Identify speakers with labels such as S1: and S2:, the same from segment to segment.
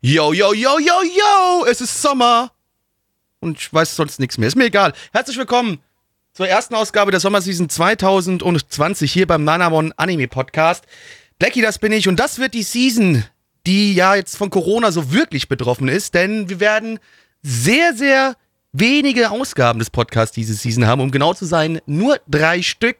S1: Yo, yo, yo, yo, yo! Es ist Sommer! Und ich weiß sonst nichts mehr. Ist mir egal. Herzlich willkommen zur ersten Ausgabe der Sommerseason 2020 hier beim Nanamon Anime Podcast. Blackie, das bin ich. Und das wird die Season, die ja jetzt von Corona so wirklich betroffen ist, denn wir werden sehr, sehr wenige Ausgaben des Podcasts diese Season haben. Um genau zu sein, nur drei Stück.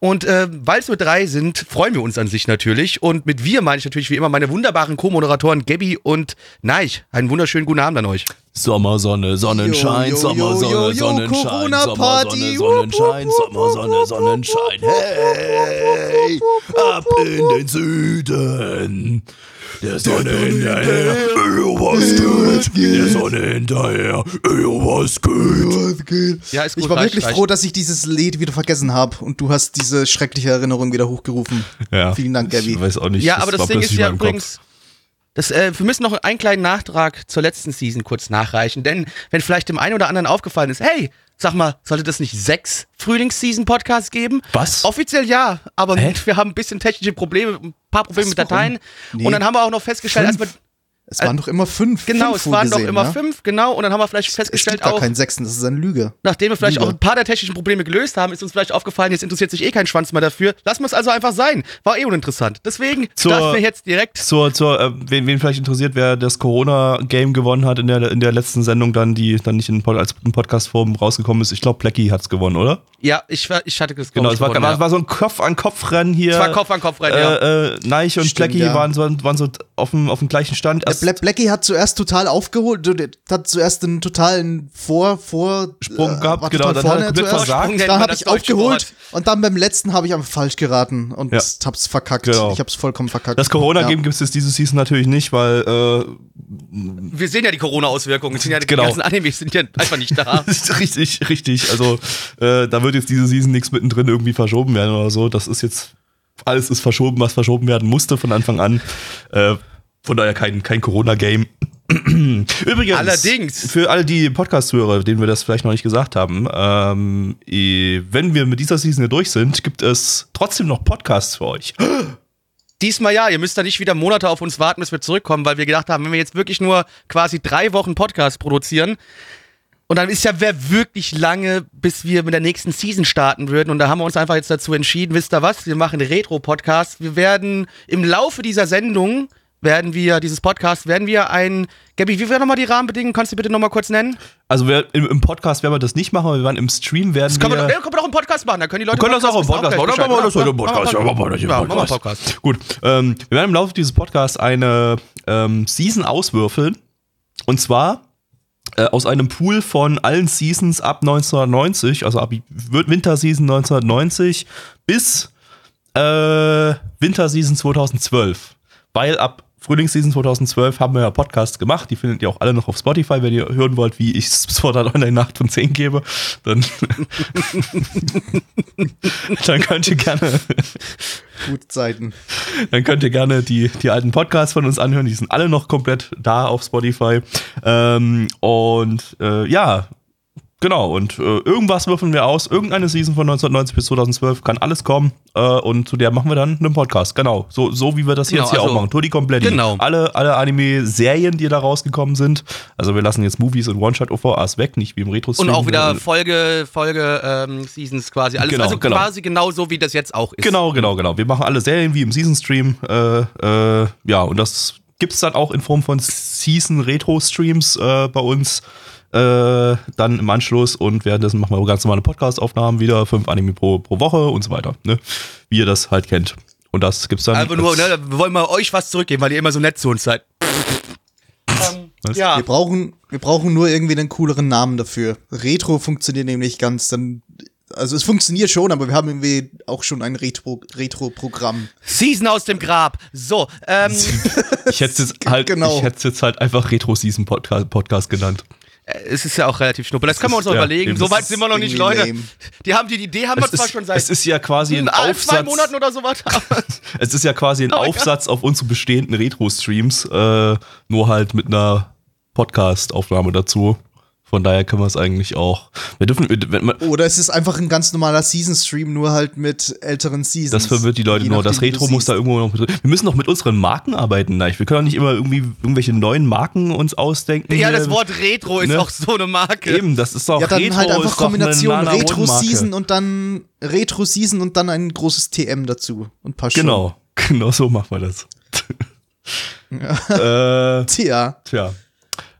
S1: Und äh, weil es nur drei sind, freuen wir uns an sich natürlich. Und mit wir meine ich natürlich wie immer meine wunderbaren Co-Moderatoren Gabby und Neich. Einen wunderschönen guten Abend an euch.
S2: Sommersonne, Sonnenschein,
S3: Jo, jo,
S2: Sommersonne,
S3: jo,
S2: Sonnenschein. Sommersonne, Sonnenschein, Sommersonne, Sonnenschein. Hey, ab in den Süden. Der Sonne hinterher, yo, was geht? Der Sonne hinterher, yo, was geht?
S3: Was geht?
S1: Ja, ist gut,
S3: ich war wirklich froh, dass ich dieses Lied wieder vergessen habe und du hast diese schreckliche Erinnerung wieder hochgerufen. Vielen Dank, Gabby.
S2: Ich weiß auch nicht.
S1: Ja, aber das Ding ist ja übrigens, das, äh, wir müssen noch einen kleinen Nachtrag zur letzten Season kurz nachreichen, denn wenn vielleicht dem einen oder anderen aufgefallen ist, hey, sag mal, sollte das nicht sechs Frühlings-Season-Podcasts geben?
S2: Was?
S1: Offiziell ja, aber
S2: Hä?
S1: wir haben ein bisschen technische Probleme, ein paar Probleme mit
S3: Was, warum?
S1: Dateien
S3: Nee.
S1: und dann haben wir auch noch festgestellt, erstmal,
S3: Es waren doch immer fünf.
S1: genau,
S3: fünf
S1: es waren doch
S3: vorgesehen,
S1: immer
S3: ne?
S1: fünf, genau, und dann haben wir vielleicht
S3: Es
S1: festgestellt
S3: gibt gar
S1: auch,
S3: keinen sechsten, das ist eine Lüge.
S1: nachdem wir vielleicht
S3: Lüge.
S1: auch ein paar der technischen Probleme gelöst haben, ist uns vielleicht aufgefallen, jetzt interessiert sich eh kein Schwanz mehr dafür. Lassen wir es also einfach sein. War eh uninteressant. Deswegen
S2: Zur-
S1: starten wir jetzt direkt
S2: Zur, zur, äh, wen, wen vielleicht interessiert, wer das Corona-Game gewonnen hat in der, in der letzten Sendung, dann, die dann nicht in, Pod- als in Podcast-Form rausgekommen ist. Ich glaube, Blackie hat's gewonnen, oder?
S1: Ja, ich, war- ich hatte das
S2: Genau, es war,
S1: gewonnen,
S2: war,
S1: ja.
S2: war so ein Kopf-an-Kopf-Rennen hier.
S1: Es war Kopf an Kopf rein, ja.
S2: äh, äh, Neich und
S3: Stimmt,
S2: Blackie
S3: ja.
S2: waren, so, waren so auf dem, auf dem gleichen Stand.
S3: Bla Blackie hat zuerst total aufgeholt, hat zuerst einen totalen Vor, Vor,
S2: Sprung gehabt, genau, dann hat er
S3: vorne
S2: komplett
S3: zuerst.
S2: versagt.
S1: Man
S3: habe ich aufgeholt
S1: Wort.
S3: und dann beim letzten habe ich einfach falsch geraten und
S2: Ja.
S3: hab's verkackt.
S2: Genau.
S3: Ich hab's vollkommen verkackt.
S2: das Corona-Game
S3: Ja.
S2: gibt es jetzt diese Season natürlich nicht, weil äh,
S1: Wir sehen ja die Corona-Auswirkungen. Die, sind ja, die
S2: Genau.
S1: ganzen Animes sind ja einfach nicht da.
S2: richtig, richtig. Also äh, da wird jetzt diese Season nichts mittendrin irgendwie verschoben werden oder so. Das ist jetzt alles ist verschoben, was verschoben werden musste von Anfang an. Äh, von daher kein, kein Corona-Game. Übrigens,
S1: Allerdings.
S2: für alle die Podcast-Hörer, denen wir das vielleicht noch nicht gesagt haben, ähm, wenn wir mit dieser Season hier durch sind, gibt es trotzdem noch Podcasts für euch.
S1: Diesmal ja, ihr müsst da nicht wieder Monate auf uns warten, bis wir zurückkommen, weil wir gedacht haben, wenn wir jetzt wirklich nur quasi drei Wochen Podcast produzieren, und dann ist ja wer wirklich lange, bis wir mit der nächsten Season starten würden. Und da haben wir uns einfach jetzt dazu entschieden, wisst ihr was, wir machen Retro-Podcast. Wir werden im Laufe dieser Sendung, werden wir, dieses Podcast, werden wir ein, Gabi, wie wären nochmal die Rahmenbedingungen? Kannst du bitte nochmal kurz nennen?
S2: Also wir, im, im Podcast werden wir das nicht machen, aber wir werden im Stream werden
S1: Das können wir, ja, können wir doch einen Podcast machen, da können die Leute
S2: Wir können das auch im Podcast machen. Dann machen wir das heute im Podcast.
S1: Ja,
S2: machen wir das im
S1: Ja, einen
S2: Podcast.
S1: Podcast.
S2: Gut, ähm, wir werden im Laufe dieses Podcasts eine ähm, Season auswürfeln. Und zwar äh, aus einem Pool von allen Seasons ab 1990, also ab Winterseason 1990 bis äh, Winterseason 2012. Weil ab Frühlingsseason 2012 haben wir ja Podcasts gemacht. Die findet ihr auch alle noch auf Spotify. Wenn ihr hören wollt, wie ich Art Online 8 von 10 gebe, dann, dann könnt ihr gerne
S3: Gute Zeiten.
S2: dann könnt ihr gerne die, die alten Podcasts von uns anhören. Die sind alle noch komplett da auf Spotify. Ähm, und äh, ja, genau. Und äh, irgendwas würfeln wir aus. Irgendeine Season von 1990 bis 2012 kann alles kommen. Äh, und zu der machen wir dann einen Podcast. Genau. So, so wie wir das
S1: Genau,
S2: jetzt hier
S1: also-
S2: auch machen. Tutti Kompletti.
S1: Genau.
S2: Alle, alle Anime-Serien, die da rausgekommen sind. Also wir lassen jetzt Movies und One-Shot-OVAs weg, nicht wie im retro
S1: Und auch wieder Folge, Folge, ähm, Seasons quasi. Alles,
S2: Genau,
S1: also
S2: genau.
S1: quasi genau so, wie das jetzt auch ist.
S2: Genau, genau, genau. Wir machen alle Serien wie im Season Stream. Äh, äh, ja, und das gibt's dann auch in Form von Season Retro Streams äh, bei uns. Äh, dann im Anschluss und währenddessen machen wir ganz normale Podcast-Aufnahmen wieder, fünf Anime pro, pro Woche und so weiter, ne? Wie ihr das halt kennt. Und das gibt's dann.
S1: Einfach nur, ne, wir wollen mal euch was zurückgeben, weil ihr immer so nett zu uns seid. ähm,
S2: Was?
S1: ja,
S3: Wir brauchen, wir brauchen nur irgendwie einen cooleren Namen dafür. Retro funktioniert nämlich ganz, dann Also es funktioniert schon, aber wir haben irgendwie auch schon ein Retro-Programm.
S1: Season aus dem Grab. So, ähm.
S2: ich hätte es jetzt halt, genau. ich hätte jetzt halt einfach Retro-Season -Podcast, Podcast genannt.
S1: Es ist ja auch relativ schnuppel. Das, das können wir uns noch ja, überlegen. So weit sind wir noch nicht, Leute. Lame. Die haben die Idee haben wir zwar
S2: ist,
S1: schon seit
S2: es ist ja quasi ein Aufsatz,
S1: zwei Monaten oder so was.
S2: es ist ja quasi ein oh, Aufsatz ja. auf unsere bestehenden Retro-Streams, äh, nur halt mit einer Podcast-Aufnahme dazu. Von daher können wir es eigentlich auch. Wir dürfen, wenn
S3: man, Oder es ist einfach ein ganz normaler Season-Stream, nur halt mit älteren Seasons.
S2: Das verwirrt die Leute nur. Das Retro muss da irgendwo noch. Wir müssen noch mit unseren Marken arbeiten, Nein. Wir können auch nicht immer irgendwie irgendwelche neuen Marken uns ausdenken.
S1: Ja, das Wort Retro ist ne? auch so eine Marke.
S2: Eben, das ist doch
S3: ja, dann Retro halt einfach Kombination Retro-Season und dann Retro-Season und dann ein großes TM dazu und ein paar
S2: Stunden. Genau, genau so machen wir das.
S3: Ja. äh, Tja.
S2: Tja.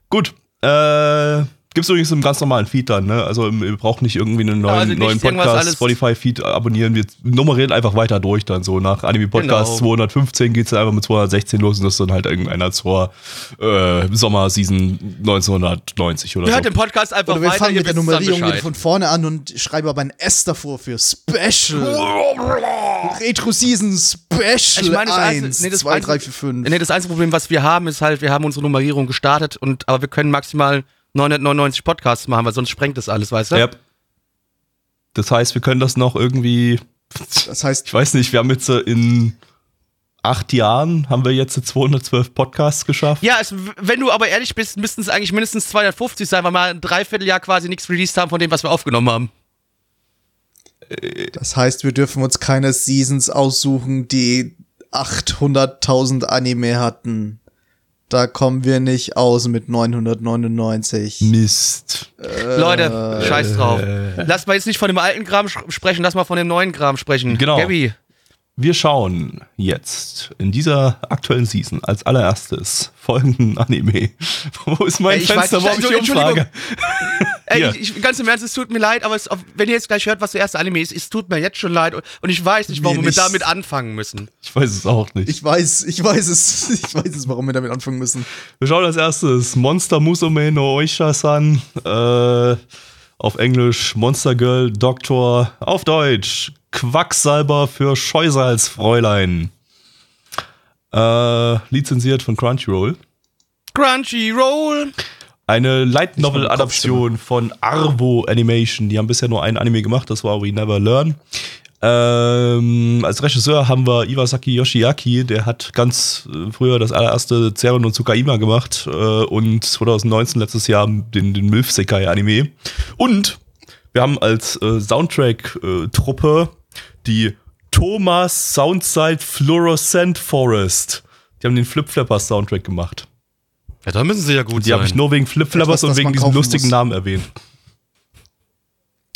S2: Gut. Äh, Gibt es übrigens im ganz normalen Feed dann, ne? Also ihr braucht nicht irgendwie einen neuen, also neuen Podcast, Spotify-Feed abonnieren. Wir nummerieren einfach weiter durch dann so. Nach Anime Podcast genau. 215 geht es einfach mit 216 los und das ist dann halt irgendeiner zur äh, Sommerseason 1990 oder
S1: wir
S2: so.
S1: Hört den Podcast einfach
S3: oder wir weiter. fangen mit der Nummerierung von vorne an und schreiben aber ein S davor für Special. Retro Season Special ich meine, das 1, nee, das 2, 3, 4, 5.
S1: Nee, das einzige Problem, was wir haben, ist halt, wir haben unsere Nummerierung gestartet und aber wir können maximal 999 Podcasts machen, weil sonst sprengt das alles, weißt du? Ja.
S2: Das heißt, wir können das noch irgendwie.
S3: Das heißt.
S2: Ich weiß nicht, wir haben jetzt in acht Jahren haben wir jetzt 212 Podcasts geschafft.
S1: Ja, es, wenn du aber ehrlich bist, müssten es eigentlich mindestens 250 sein, weil wir ein Dreivierteljahr quasi nichts released haben von dem, was wir aufgenommen haben.
S3: Das heißt, wir dürfen uns keine Seasons aussuchen, die 800.000 Anime hatten. Da kommen wir nicht aus mit 999.
S2: Mist.
S1: Äh, Leute, scheiß drauf. Lass mal jetzt nicht von dem alten Kram sprechen, lass mal von dem neuen Kram sprechen.
S2: Genau. Gabby. Wir schauen jetzt in dieser aktuellen Season als allererstes folgenden Anime. Wo ist mein Ey, Fenster, weiß, wo ich die Umfrage?
S1: Ey, ich, ich, ganz im Ernst, es tut mir leid, aber es, wenn ihr jetzt gleich hört, was der erste Anime ist, es tut mir jetzt schon leid und ich weiß nicht, warum wir damit anfangen müssen.
S2: Ich weiß es auch nicht.
S3: Ich weiß, ich weiß es, ich weiß es, warum wir damit anfangen müssen.
S2: Wir schauen als erstes Monster Musume no Oisha-san, äh, auf Englisch Monster Girl Doctor, auf Deutsch Quacksalber für Scheusalzfräulein. Äh, lizenziert von Crunchyroll.
S1: Crunchyroll!
S2: Eine Light Novel Adaption von Arvo Animation. Die haben bisher nur ein Anime gemacht, das war We Never Learn. Ähm, als Regisseur haben wir Iwasaki Yoshiaki, der hat ganz äh, früher das allererste Zeren und Tsukaima gemacht äh, und 2019 letztes Jahr den, den Milf Sekai Anime. Und wir haben als äh, Soundtrack-Truppe äh, die Thomas Soundside Fluorescent Forest. Die haben den Flip Flappers Soundtrack gemacht.
S1: Ja, da müssen sie ja gut
S2: die sein. Die habe ich nur wegen Flip Flappers und wegen diesem lustigen muss. Namen erwähnt.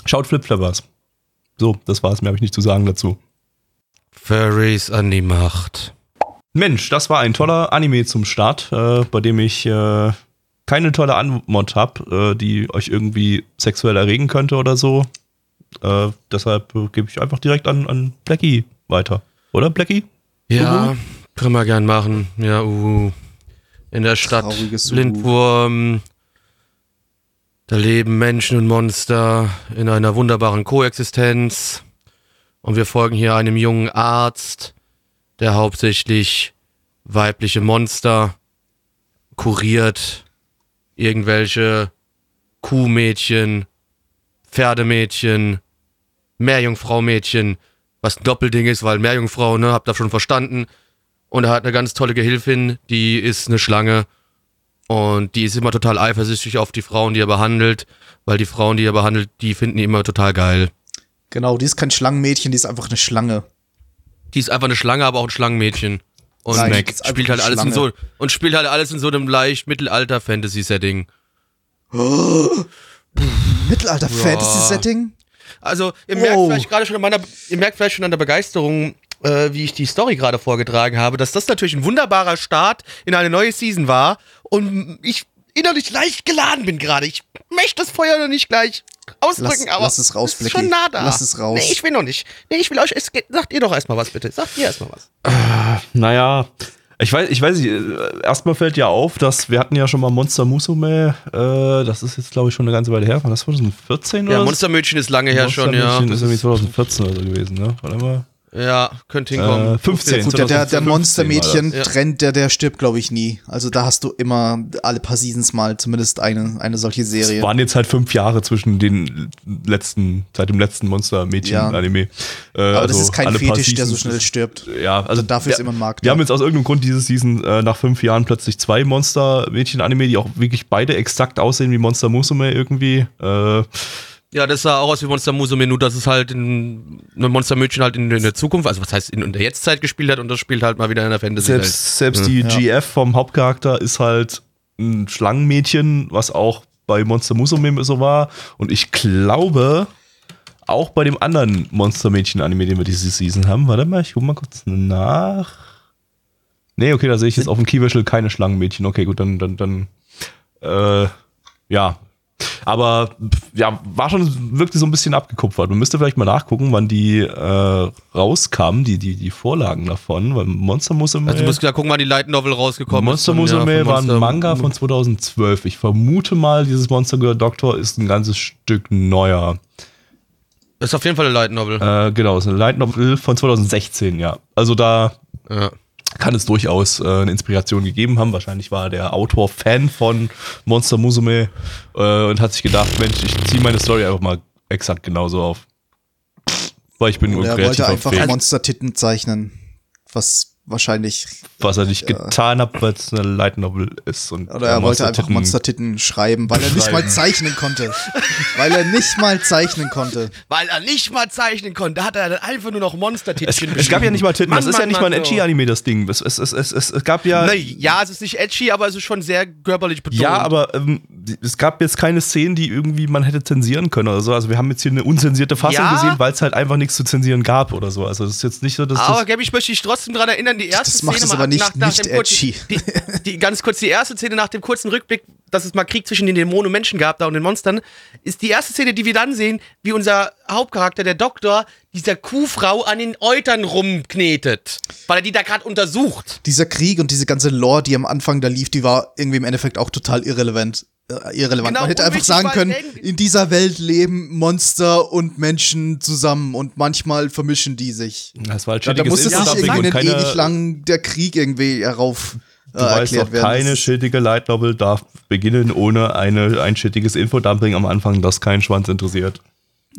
S2: Schaut Flip Flappers. So, das war's. Mehr habe ich nicht zu sagen dazu.
S1: Furries an die Macht.
S2: Mensch, das war ein toller Anime zum Start, äh, bei dem ich äh, keine tolle Anmod habe, äh, die euch irgendwie sexuell erregen könnte oder so. Äh, deshalb äh, gebe ich einfach direkt an, an Blackie weiter. Oder, Blackie?
S1: Ja, mhm. können wir gern machen. Ja, uh. In der Stadt Lindwurm. Da leben Menschen und Monster in einer wunderbaren Koexistenz. Und wir folgen hier einem jungen Arzt, der hauptsächlich weibliche Monster kuriert. Irgendwelche Kuhmädchen, Pferdemädchen, Meerjungfrau-Mädchen, was ein Doppelding ist, weil Meerjungfrau, ne, habt ihr schon verstanden. Und er hat eine ganz tolle Gehilfin, die ist eine Schlange. Und die ist immer total eifersüchtig auf die Frauen, die er behandelt, weil die Frauen, die er behandelt, die finden ihn immer total geil.
S3: Genau, die ist kein Schlangenmädchen, die ist einfach eine Schlange.
S1: Die ist einfach eine Schlange, aber auch ein Schlangenmädchen. Und Nein, spielt halt alles in so und spielt halt alles in so einem leicht Mittelalter Fantasy Setting.
S3: Mittelalter-Fantasy-Setting?
S1: Also, ihr merkt oh. vielleicht gerade schon an meiner, ihr merkt vielleicht schon an der Begeisterung, äh, wie ich die Story gerade vorgetragen habe, dass das natürlich ein wunderbarer Start in eine neue Season war und ich innerlich leicht geladen bin gerade. Ich möchte das Feuer noch nicht gleich ausdrücken,
S3: lass,
S1: aber
S3: lass es raus,
S1: ist schon nah da.
S3: Lass es raus.
S1: Nee, ich will noch nicht. Nee, ich will euch, es, sagt ihr doch erstmal was bitte. Sagt ihr erstmal was.
S2: Äh, naja, Ich weiß, ich weiß nicht, äh, erstmal fällt ja auf, dass wir hatten ja schon mal Monster Musume, äh, das ist jetzt glaube ich schon eine ganze Weile her, war das 2014 oder
S1: Ja? Monstermädchen ist lange her schon, ja.
S2: Monstermädchen ist irgendwie 2014 oder so gewesen, ne? Warte mal.
S1: Ja, könnte hinkommen.
S2: Äh, 15.
S3: Gut, der, der, der
S2: 2015 war
S3: Monstermädchen-Trend, der, der stirbt, glaube ich, nie. Also da hast du immer alle paar Seasons mal zumindest eine, eine solche
S2: Es
S3: Serie.
S2: waren jetzt halt fünf Jahre zwischen den letzten, seit dem letzten Monster-Mädchen-Anime. Äh,
S3: Aber das
S2: also
S3: ist kein Fetisch, der so schnell stirbt.
S2: Ja, also
S3: dafür ist
S2: wir-
S3: immer ein Markt
S2: Wir
S3: da.
S2: haben jetzt aus irgendeinem Grund diese Season äh, nach fünf Jahren plötzlich zwei Monster-Mädchen-Anime, die auch wirklich beide exakt aussehen wie Monster Musume irgendwie. Äh,
S1: Ja, das sah auch aus wie Monster Musume, nur dass es halt in, ein Monstermädchen halt in, in der Zukunft, also was heißt in, in der Jetztzeit gespielt hat und das spielt halt mal wieder in der fantasy -Welt.
S2: selbst selbst die GF vom Hauptcharakter ist halt ein Schlangenmädchen, was auch bei Monster Musume so war. Und ich glaube, auch bei dem anderen Monstermädchen-Anime, den wir diese Season haben. Warte mal, ich guck mal kurz nach. Nee, okay, da sehe ich jetzt auf dem Keyvisual keine Schlangenmädchen. Okay, gut, dann, dann, dann, äh, ja. Aber ja, war schon wirklich so ein bisschen abgekupfert. Man müsste vielleicht mal nachgucken, wann die äh, rauskamen, die, die, die Vorlagen davon, weil Monster Musume.
S1: Also du musst ja gucken, wann die Light Novel rausgekommen
S2: Monster
S1: ist. ja,
S2: Musume
S1: von
S2: war ein
S1: Monster-
S2: Manga von 2012. Ich vermute mal, dieses Monster Girl Doctor ist ein ganzes Stück neuer.
S1: Das ist auf jeden Fall eine Light Novel.
S2: Äh, genau, ist eine Light Novel von 2016, ja. Also da
S1: Ja.
S2: Kann es durchaus äh, eine Inspiration gegeben haben. Wahrscheinlich war der Autor Fan von Monster Musume äh, und hat sich gedacht, Mensch, ich ziehe meine Story einfach mal exakt genauso auf. Weil ich bin nur
S3: Und er
S2: kreativ
S3: wollte einfach. Monster-Titten zeichnen. Was wahrscheinlich.
S2: was er nicht getan hat, weil es eine Light Novel ist. Und
S3: Oder er
S2: äh,
S3: wollte einfach
S2: Monster-Titten-
S3: Monster-Titten schreiben, weil er nicht mal zeichnen konnte. weil er nicht mal zeichnen konnte.
S1: Weil er nicht mal zeichnen konnte, hat er dann einfach nur noch
S2: Es,
S1: Monster-Titelchen
S2: es gab ja nicht mal Titten,
S1: Mann,
S2: das ist ja
S1: Mann,
S2: nicht mal ein
S1: Mann, so.
S2: Edgy-Anime, das Ding. Es, es, es, es, es, es gab ja.
S1: Ne, ja, es ist nicht edgy, aber es ist schon sehr körperlich betont.
S2: Ja, aber ähm, es gab jetzt keine Szenen, die irgendwie man hätte zensieren können oder so. Also wir haben jetzt hier eine unzensierte Fassung
S1: Ja.
S2: gesehen, weil es halt einfach nichts zu zensieren gab oder so. Also das ist jetzt nicht so, dass
S1: Aber
S2: das
S1: Gabi, ich möchte dich trotzdem daran erinnern, die erste
S3: Das
S1: Szene
S3: macht es aber nicht-
S1: nach, nach
S3: nicht
S1: dem kurzen-
S3: edgy.
S1: Die, die, ganz kurz, die erste Szene nach dem kurzen Rückblick, dass es mal Krieg zwischen den Dämonen und Menschen gab, da und den Monstern, ist die erste Szene, die wir dann sehen, wie unser Hauptcharakter, der Doktor, dieser Kuhfrau an den Eutern rumknetet. Weil er die da gerade untersucht.
S3: Dieser Krieg und diese ganze Lore, die am Anfang da lief, die war irgendwie im Endeffekt auch total irrelevant. Äh, irrelevant.
S1: Genau,
S3: Man hätte einfach sagen können, in dieser Welt leben Monster und Menschen zusammen und manchmal vermischen die sich.
S2: das war halt
S3: Da, da musste sich
S2: Infodumping
S3: irgendwie
S2: keine,
S3: ewig lang der Krieg irgendwie herauf äh,
S2: Du weißt
S3: erklärt
S2: doch,
S3: werden.
S2: keine schildige Light Novel darf beginnen ohne eine, ein schädiges Infodumping am Anfang, das keinen Schwanz interessiert.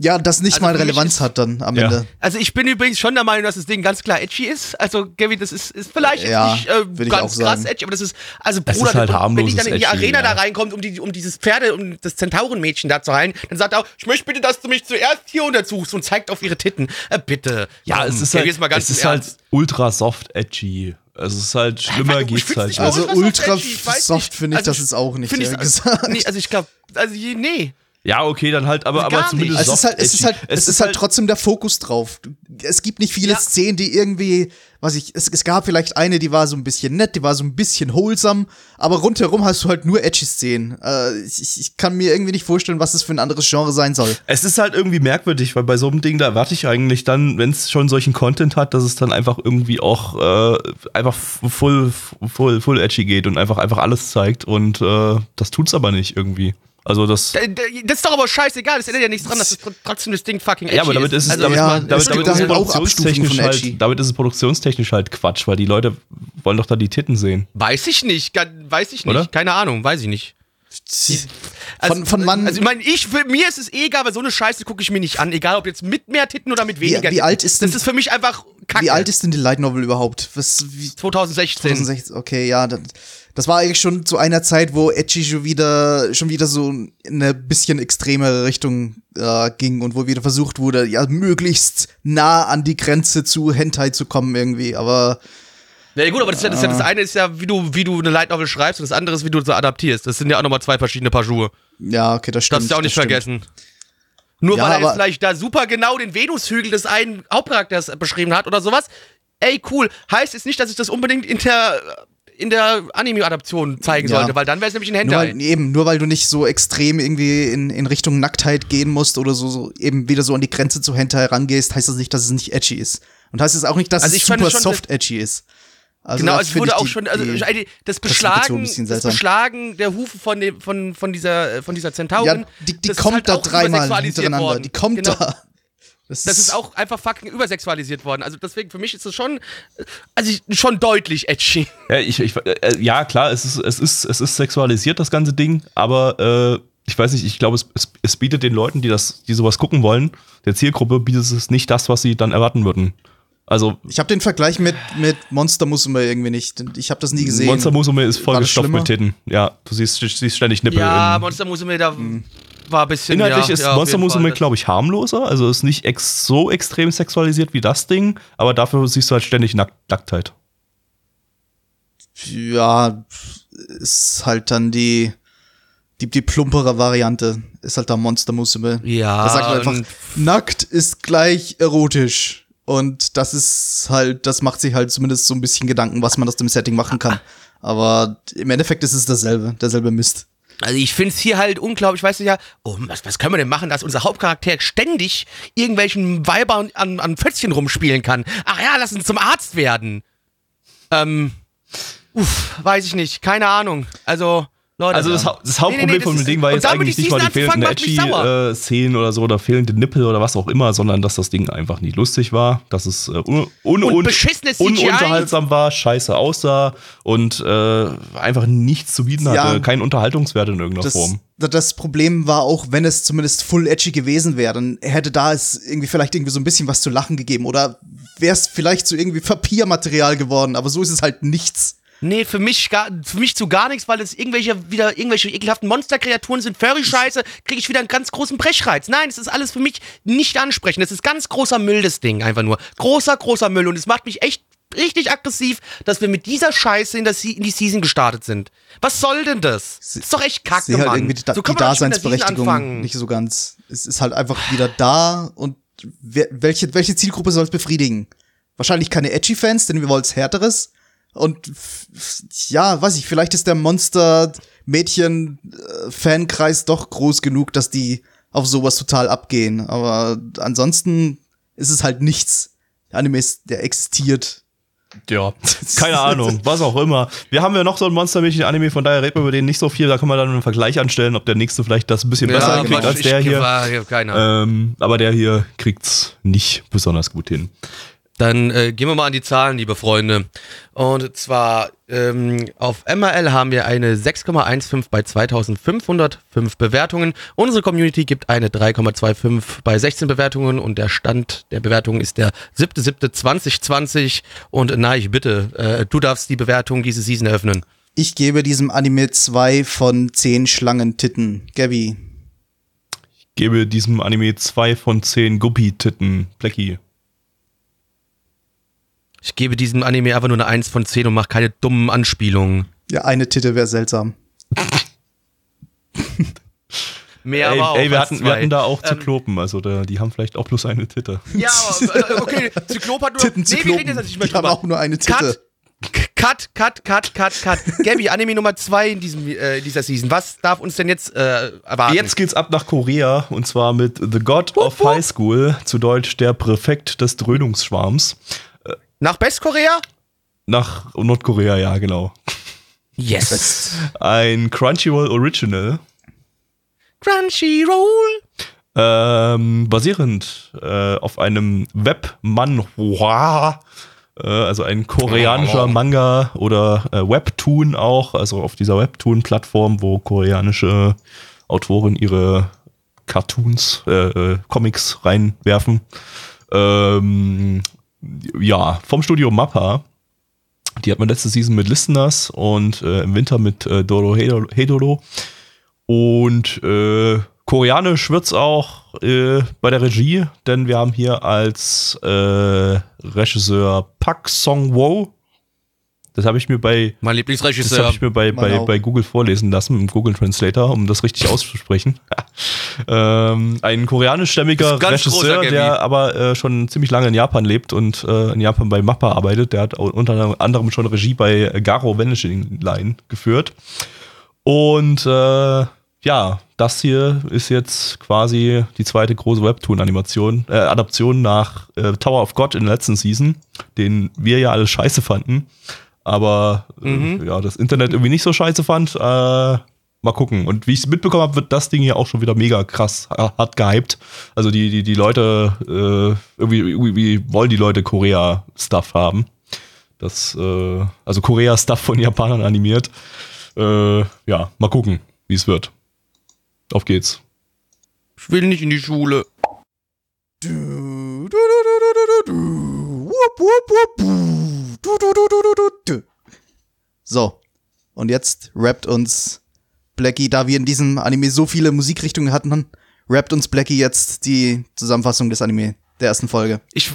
S3: Ja, das nicht
S1: Also
S3: mal Relevanz
S1: ist-
S3: hat dann am
S2: Ja.
S3: Ende.
S1: Also ich bin übrigens schon der Meinung, dass das Ding ganz klar edgy ist. Also Gaby, das ist, ist vielleicht
S3: Ja,
S1: nicht äh,
S3: ich
S1: ganz krass edgy, aber das ist, also Bruder,
S2: ist halt
S1: wenn ich dann in die
S2: edgy,
S1: Arena
S2: ja.
S1: da reinkommt, um, die, um dieses Pferde, um das Zentaurenmädchen da zu heilen, dann sagt er auch, ich möchte bitte, dass du mich zuerst hier untersuchst und zeigt auf ihre Titten. Äh, bitte.
S2: Ja, es ist
S1: Gaby,
S2: halt,
S1: mal ganz
S2: es ist halt ultra soft edgy. Also es ist halt schlimmer
S1: Ich
S2: geht's halt.
S3: Also
S1: ultra soft ich
S3: soft finde ich
S1: Also
S3: das jetzt auch nicht,
S1: ich's-
S3: gesagt.
S1: Nee, also ich glaube, also je- nee.
S2: Ja, okay, dann halt, aber,
S1: Also
S2: aber zumindest
S1: nicht.
S3: Es ist halt, es ist halt, es ist halt trotzdem der Fokus drauf. Es gibt nicht viele
S1: Ja.
S3: Szenen, die irgendwie, was ich, es, es gab vielleicht eine, die war so ein bisschen nett, die war so ein bisschen wholesome, aber rundherum hast du halt nur edgy Szenen. Äh, ich, ich- ich kann mir irgendwie nicht vorstellen, was das für ein anderes Genre sein soll.
S2: Es ist halt irgendwie merkwürdig, weil bei so einem Ding, da erwarte ich eigentlich dann, wenn es schon solchen Content hat, dass es dann einfach irgendwie auch äh, einfach full, full, full edgy geht und einfach, einfach alles zeigt und äh, das tut's aber nicht irgendwie. Also das.
S1: Da- da- Das ist doch aber scheißegal, das ändert ja nichts dran, dass das trotzdem das Ding fucking edgy
S2: Ja, aber damit ist es,
S1: Also,
S2: damit,
S3: ja,
S2: damit,
S3: es
S2: damit,
S3: gibt
S2: ist es
S3: auch
S2: produktionstechnisch
S3: Abstufungen von
S2: halt, damit ist es produktionstechnisch halt Quatsch, weil die Leute wollen doch da die Titten sehen.
S1: Weiß ich nicht, weiß ich nicht.
S2: Oder?
S1: Keine Ahnung, weiß ich nicht. Also,
S3: Von, von wann,
S1: Also ich meine, ich, für mir ist es eh egal, weil so eine Scheiße gucke ich mir nicht an, egal ob jetzt mit mehr Titten oder mit weniger.
S3: wie
S1: Titten.
S3: alt ist
S1: das?
S3: denn-
S1: ist für mich einfach Kacke.
S3: wie alt ist denn die Light Novel überhaupt? Was, wie,
S1: 2016.
S3: 2016, okay, ja, das, das war eigentlich schon zu einer Zeit, wo Edgy schon wieder, schon wieder so in eine bisschen extremere Richtung äh, ging und wo wieder versucht wurde, ja, möglichst nah an die Grenze zu Hentai zu kommen irgendwie, aber
S1: Ja gut, aber das, ist ja, das, ist ja,
S3: Ah.
S1: das eine ist ja, wie du, wie du eine Light Novel schreibst und das andere ist, wie du sie adaptierst. Das sind ja auch nochmal zwei verschiedene Paar Schuhe.
S3: ja, okay, das stimmt.
S1: Darfst du auch nicht
S3: das
S1: vergessen. Nur
S3: Ja,
S1: weil er vielleicht da super genau den Venushügel des einen Hauptcharakters beschrieben hat oder sowas. Ey, cool. Heißt jetzt nicht, dass ich das unbedingt in der, in der Anime-Adaption zeigen
S3: Ja.
S1: sollte, weil dann wäre es nämlich ein
S3: Nur
S1: Hentai.
S3: weil, eben, nur weil du nicht so extrem irgendwie in, in Richtung Nacktheit gehen musst oder so, so eben wieder so an die Grenze zu Hentai rangehst, heißt das nicht, dass es nicht edgy ist. Und heißt es auch nicht, dass
S1: Also
S3: es super soft edgy ist. Also
S1: genau, also es wurde auch
S3: die-
S1: schon, also das Beschlagen, das. Beschlagen der Hufe von, dem, von, von, dieser, von dieser Zentaurin.
S3: Ja, die, die kommt
S1: halt
S3: da dreimal hintereinander.
S1: worden.
S3: Die kommt
S1: Genau.
S3: da.
S1: Das ist auch einfach fucking übersexualisiert worden. Also deswegen, für mich ist es schon, also ich, schon deutlich edgy.
S2: Ja, ich, ich, äh, ja klar, es ist, es, ist, es ist sexualisiert, das ganze Ding, aber äh, ich weiß nicht, ich glaube, es, es, es bietet den Leuten, die, das, die sowas gucken wollen, der Zielgruppe, bietet es nicht das, was sie dann erwarten würden. Also,
S3: Ich habe den Vergleich mit, mit Monster Musume irgendwie nicht. Ich habe das nie gesehen.
S2: Monster Musume ist
S3: das
S2: vollgestopft mit Titten. Ja, du siehst, du siehst ständig Nippel.
S1: Ja, Monster Musume, da war ein bisschen.
S2: Inhaltlich
S1: ja,
S2: ist
S1: ja,
S2: Monster Musume, glaube ich, harmloser. Also ist nicht ex so extrem sexualisiert wie das Ding, aber dafür siehst du halt ständig Nack Nacktheit.
S3: Ja, ist halt dann die, die, die plumpere Variante. Ist halt da Monster Musume.
S1: Ja,
S3: Da sagt man einfach, nackt ist gleich erotisch. Und das ist halt, das macht sich halt zumindest so ein bisschen Gedanken, was man aus dem Setting machen kann. Aber im Endeffekt ist es dasselbe, derselbe Mist.
S1: Also ich finde es hier halt unglaublich, weißt du ja, oh, was, was können wir denn machen, dass unser Hauptcharakter ständig irgendwelchen Weibern an, an Pfötzchen rumspielen kann? Ach ja, lass uns zum Arzt werden. Ähm, uff, weiß ich nicht, keine Ahnung. Also, Leute.
S2: Also das, Hau- das Hauptproblem
S1: Nee, nee, nee,
S2: von dem Ding war jetzt eigentlich nicht mal die fehlenden. Edgy-Szenen oder so oder fehlende Nippel oder was auch immer, sondern dass das Ding einfach nicht lustig war, dass es äh, un un un ununterhaltsam war, scheiße aussah und äh, einfach nichts zu bieten
S3: Ja.
S2: hatte, keinen Unterhaltungswert in irgendeiner
S3: Das,
S2: Form.
S3: das Problem war auch, wenn es zumindest full edgy gewesen wäre, dann hätte da es irgendwie vielleicht irgendwie so ein bisschen was zu lachen gegeben oder wäre es vielleicht so irgendwie Papiermaterial geworden, aber so ist es halt nichts.
S1: Nee, für mich, gar, für mich zu gar nichts, weil es irgendwelche wieder irgendwelche ekelhaften Monsterkreaturen sind. Furry-Scheiße, kriege ich wieder einen ganz großen Brechreiz. Nein, es ist alles für mich nicht ansprechend. Es ist ganz großer Müll, das Ding einfach nur. Großer, großer Müll. Und es macht mich echt richtig aggressiv, dass wir mit dieser Scheiße in, das, in die Season gestartet sind. Was soll denn das? Das ist doch echt kacke,
S3: halt
S1: Mann.
S3: irgendwie die,
S1: so
S3: die Daseinsberechtigung nicht so ganz. Es ist halt einfach wieder da und wer, welche, welche Zielgruppe soll es befriedigen? Wahrscheinlich keine Edgy-Fans, denn wir wollen es Härteres. Und ja, weiß ich, vielleicht ist der Monster-Mädchen-Fankreis doch groß genug, dass die auf sowas total abgehen. Aber ansonsten ist es halt nichts. Der Anime ist, der existiert.
S2: Ja, keine Ahnung, was auch immer. Wir haben ja noch so ein Monstermädchen-Anime, von daher reden wir über den nicht so viel. Da können wir dann einen Vergleich anstellen, ob der nächste vielleicht das ein bisschen besser
S1: Ja,
S2: hinkriegt
S1: Mann,
S2: als der
S1: ich,
S2: hier.
S1: war- ich hab keine Ahnung.
S2: Ähm, aber der hier kriegt's nicht besonders gut hin.
S1: Dann äh, gehen wir mal an die Zahlen, liebe Freunde. Und zwar ähm, auf MRL haben wir eine 6,15 bei 2505 Bewertungen. Unsere Community gibt eine 3,25 bei 16 Bewertungen und der Stand der Bewertungen ist der 7.7.2020. Und Neich, bitte, äh, du darfst die Bewertung diese Season eröffnen.
S3: Ich gebe diesem Anime zwei von zehn Schlangentitten. Gabby.
S2: Gebe diesem Anime zwei von zehn Guppi-Titten. Blackie.
S1: Ich gebe diesem Anime einfach nur eine 1 von 10 und mache keine dummen Anspielungen.
S3: Ja, eine Titte wäre seltsam.
S1: Mehr
S2: ey,
S1: aber auch
S2: ey, wir, hatten, wir hatten da auch
S1: Ähm,
S2: Zyklopen, also da, die haben vielleicht auch bloß eine Titte.
S1: Ja, aber, äh, okay, Zyklop hat nur.
S3: Titten,
S1: nee, wir reden jetzt nicht mehr
S3: Die haben
S1: drüber.
S3: auch nur eine Titte.
S1: Cut, cut, cut, cut, cut. Gabby, Anime Nummer 2 in diesem, äh, dieser Season. Was darf uns denn jetzt äh, erwarten?
S2: Jetzt geht's ab nach Korea und zwar mit The God of High School, zu Deutsch der Präfekt des Dröhnungsschwarms.
S1: Nach Westkorea?
S2: Nach Nordkorea, ja, genau.
S1: Yes.
S2: Ein Crunchyroll Original,
S1: Crunchyroll.
S2: ähm, basierend äh, auf einem Webmanhwa, äh, also ein koreanischer Manga oder äh, Webtoon auch, also auf dieser Webtoon-Plattform, wo koreanische Autoren ihre Cartoons, äh, äh, Comics reinwerfen. Ähm, ja, vom Studio Mappa. Die hat man letzte Season mit Listeners und äh, im Winter mit äh, Doro Hedoro. Und äh, koreanisch wird's auch äh, bei der Regie, denn wir haben hier als äh, Regisseur Pak Song-wo. Das habe ich mir bei
S1: Mein
S2: das
S1: Lieblingsregisseur.
S2: habe ich mir bei, bei, bei Google vorlesen lassen, im Google Translator, um das richtig auszusprechen. ähm, ein koreanischstämmiger Regisseur, der aber äh, schon ziemlich lange in Japan lebt und äh, in Japan bei Mappa arbeitet. Der hat unter anderem schon Regie bei Garo Vanishing Line geführt. Und äh, ja, das hier ist jetzt quasi die zweite große Webtoon-Animation, äh, Adaption nach äh, Tower of God in der letzten Season, den wir ja alle scheiße fanden. Aber äh,
S1: Mhm.
S2: ja, das Internet irgendwie nicht so scheiße fand. Äh, mal gucken. Und wie ich es mitbekommen habe, wird das Ding hier auch schon wieder mega krass äh, hart gehypt. Also die, die, die Leute, äh, irgendwie, irgendwie wollen die Leute Korea-Stuff haben. Das, äh, also Korea-Stuff von Japanern animiert. Äh, ja, mal gucken, wie es wird. Auf geht's.
S1: Ich will nicht in die Schule.
S3: Du, du, du, du, du, du, du. Wupp, wupp, wupp. Du, du, du, du, du, du, du. So. Und jetzt rappt uns Blackie, da wir in diesem Anime so viele Musikrichtungen hatten, rappt uns Blackie jetzt die Zusammenfassung des Anime der ersten Folge.
S1: Ich,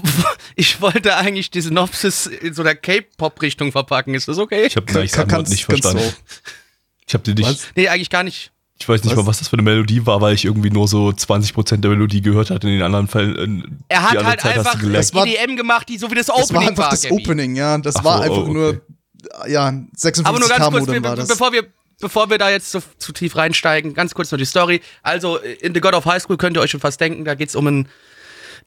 S1: ich wollte eigentlich die Synopsis in so einer K-Pop-Richtung verpacken. Ist das okay?
S2: Ich habe Antwort nicht verstanden. Ich habe die nicht.
S3: Was?
S1: Nee, eigentlich gar nicht.
S2: Ich weiß nicht
S3: Was?
S2: mal, was das für eine Melodie war, weil ich irgendwie nur so 20% der Melodie gehört hatte. In den anderen Fällen. in-
S1: Er hat halt
S2: Zeit
S1: einfach.
S3: Das war-
S1: EDM gemacht, die so wie das
S3: Das war
S1: Opening
S3: einfach das
S1: Gabby.
S3: Opening, ja. Das
S2: Ach
S3: war
S2: so,
S3: einfach
S2: oh,
S3: nur,
S2: okay.
S3: ja, 56
S1: Aber nur ganz kurz, be
S3: war das.
S1: bevor wir bevor wir da jetzt so, zu tief reinsteigen, ganz kurz noch die Story. Also in The God of High School könnt ihr euch schon fast denken, da geht's um ein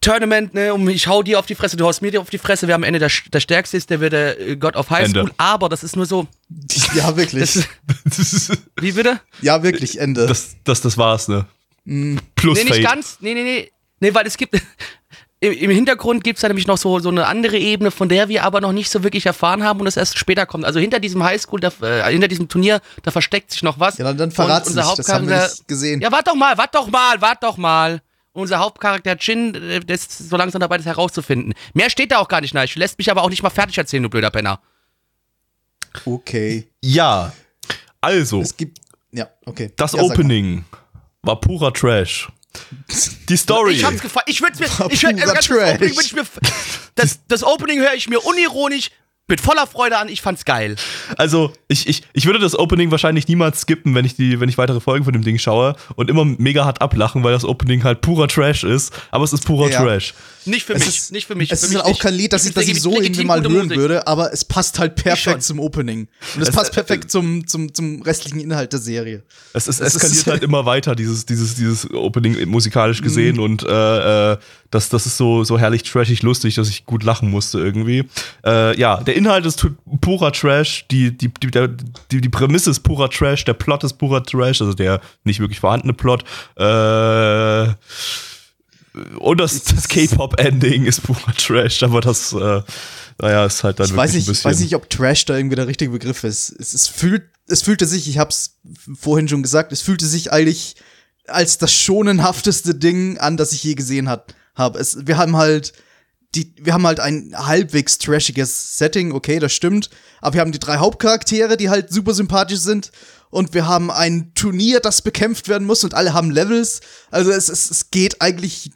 S1: Tournament, ne, um ich hau dir auf die Fresse, du haust mir dir auf die Fresse, wer am Ende der, der Stärkste ist, der wird der äh, God of High
S2: Ende.
S1: School, aber das ist nur so,
S3: ja, wirklich.
S1: das, wie bitte?
S3: ja, wirklich, Ende.
S2: das, das, das war's, ne? Plus
S1: Nee, nicht
S2: Fate.
S1: ganz. Nee, nee, nee. Nee, weil es gibt. Im, Im Hintergrund gibt es da nämlich noch so, so eine andere Ebene, von der wir aber noch nicht so wirklich erfahren haben und das erst später kommt. Also hinter diesem Highschool, da, äh, hinter diesem Turnier, da versteckt sich noch was.
S3: ja, dann, dann
S1: Und
S3: verrat's
S1: unser
S3: nicht, das haben wir nicht gesehen.
S1: Ja, wart doch mal, wart doch mal, wart doch mal. Unser Hauptcharakter Jin, äh, der ist so langsam dabei, das herauszufinden. Mehr steht da auch gar nicht nach. Lässt mich aber auch nicht mal fertig erzählen, du blöder Penner.
S3: Okay.
S2: Ja. Also,
S3: Es gibt, ja, okay.
S2: das
S3: ja.
S2: Opening war purer Trash. Die Story.
S1: Ich hab's gefallen. Ich würde mir.
S3: War
S1: Ich also das, Opening würd ich mir das, das Opening höre ich mir unironisch mit voller Freude an. Ich fand's geil.
S2: Also, ich, ich, ich würde das Opening wahrscheinlich niemals skippen, wenn ich, die, wenn ich weitere Folgen von dem Ding schaue und immer mega hart ablachen, weil das Opening halt purer Trash ist, aber es ist purer
S3: Ja.
S2: Trash.
S1: Nicht für
S3: Es
S1: mich.
S3: ist,
S1: nicht für mich.
S3: Es
S1: für
S3: ist
S1: mich
S3: auch
S1: nicht.
S3: kein Lied, das ich, ich
S1: legit-
S3: so irgendwie mal hören
S1: Musik.
S3: würde, aber es passt halt perfekt zum Opening. Und es,
S2: Es-
S3: passt
S2: äh,
S3: perfekt zum, zum, zum restlichen Inhalt der Serie.
S2: Es, es
S3: Es ist-
S2: eskaliert halt immer weiter, dieses, dieses, dieses Opening musikalisch
S3: Mhm.
S2: gesehen und äh, äh, das, das ist so, so herrlich trashig lustig, dass ich gut lachen musste irgendwie. Äh, ja, der Inhalt ist purer Trash, die, die, die, der, die, die Prämisse ist purer Trash, der Plot ist purer Trash, also der nicht wirklich vorhandene Plot. Äh, und das, das K-Pop-Ending ist purer Trash, aber das, äh, naja, ist halt dann
S3: Ich
S2: wirklich
S3: weiß, nicht,
S2: ein
S3: ich
S2: bisschen.
S3: weiß nicht, ob Trash da irgendwie der richtige Begriff ist. Es, es, fühlt, es fühlte sich, ich hab's vorhin schon gesagt, es fühlte sich eigentlich als das schonenhafteste Ding an, das ich je gesehen hat, habe. Es, wir haben halt die, wir haben halt ein halbwegs trashiges Setting, okay, das stimmt. Aber wir haben die drei Hauptcharaktere, die halt super sympathisch sind. Und wir haben ein Turnier, das bekämpft werden muss und alle haben Levels. Also es, es, es geht eigentlich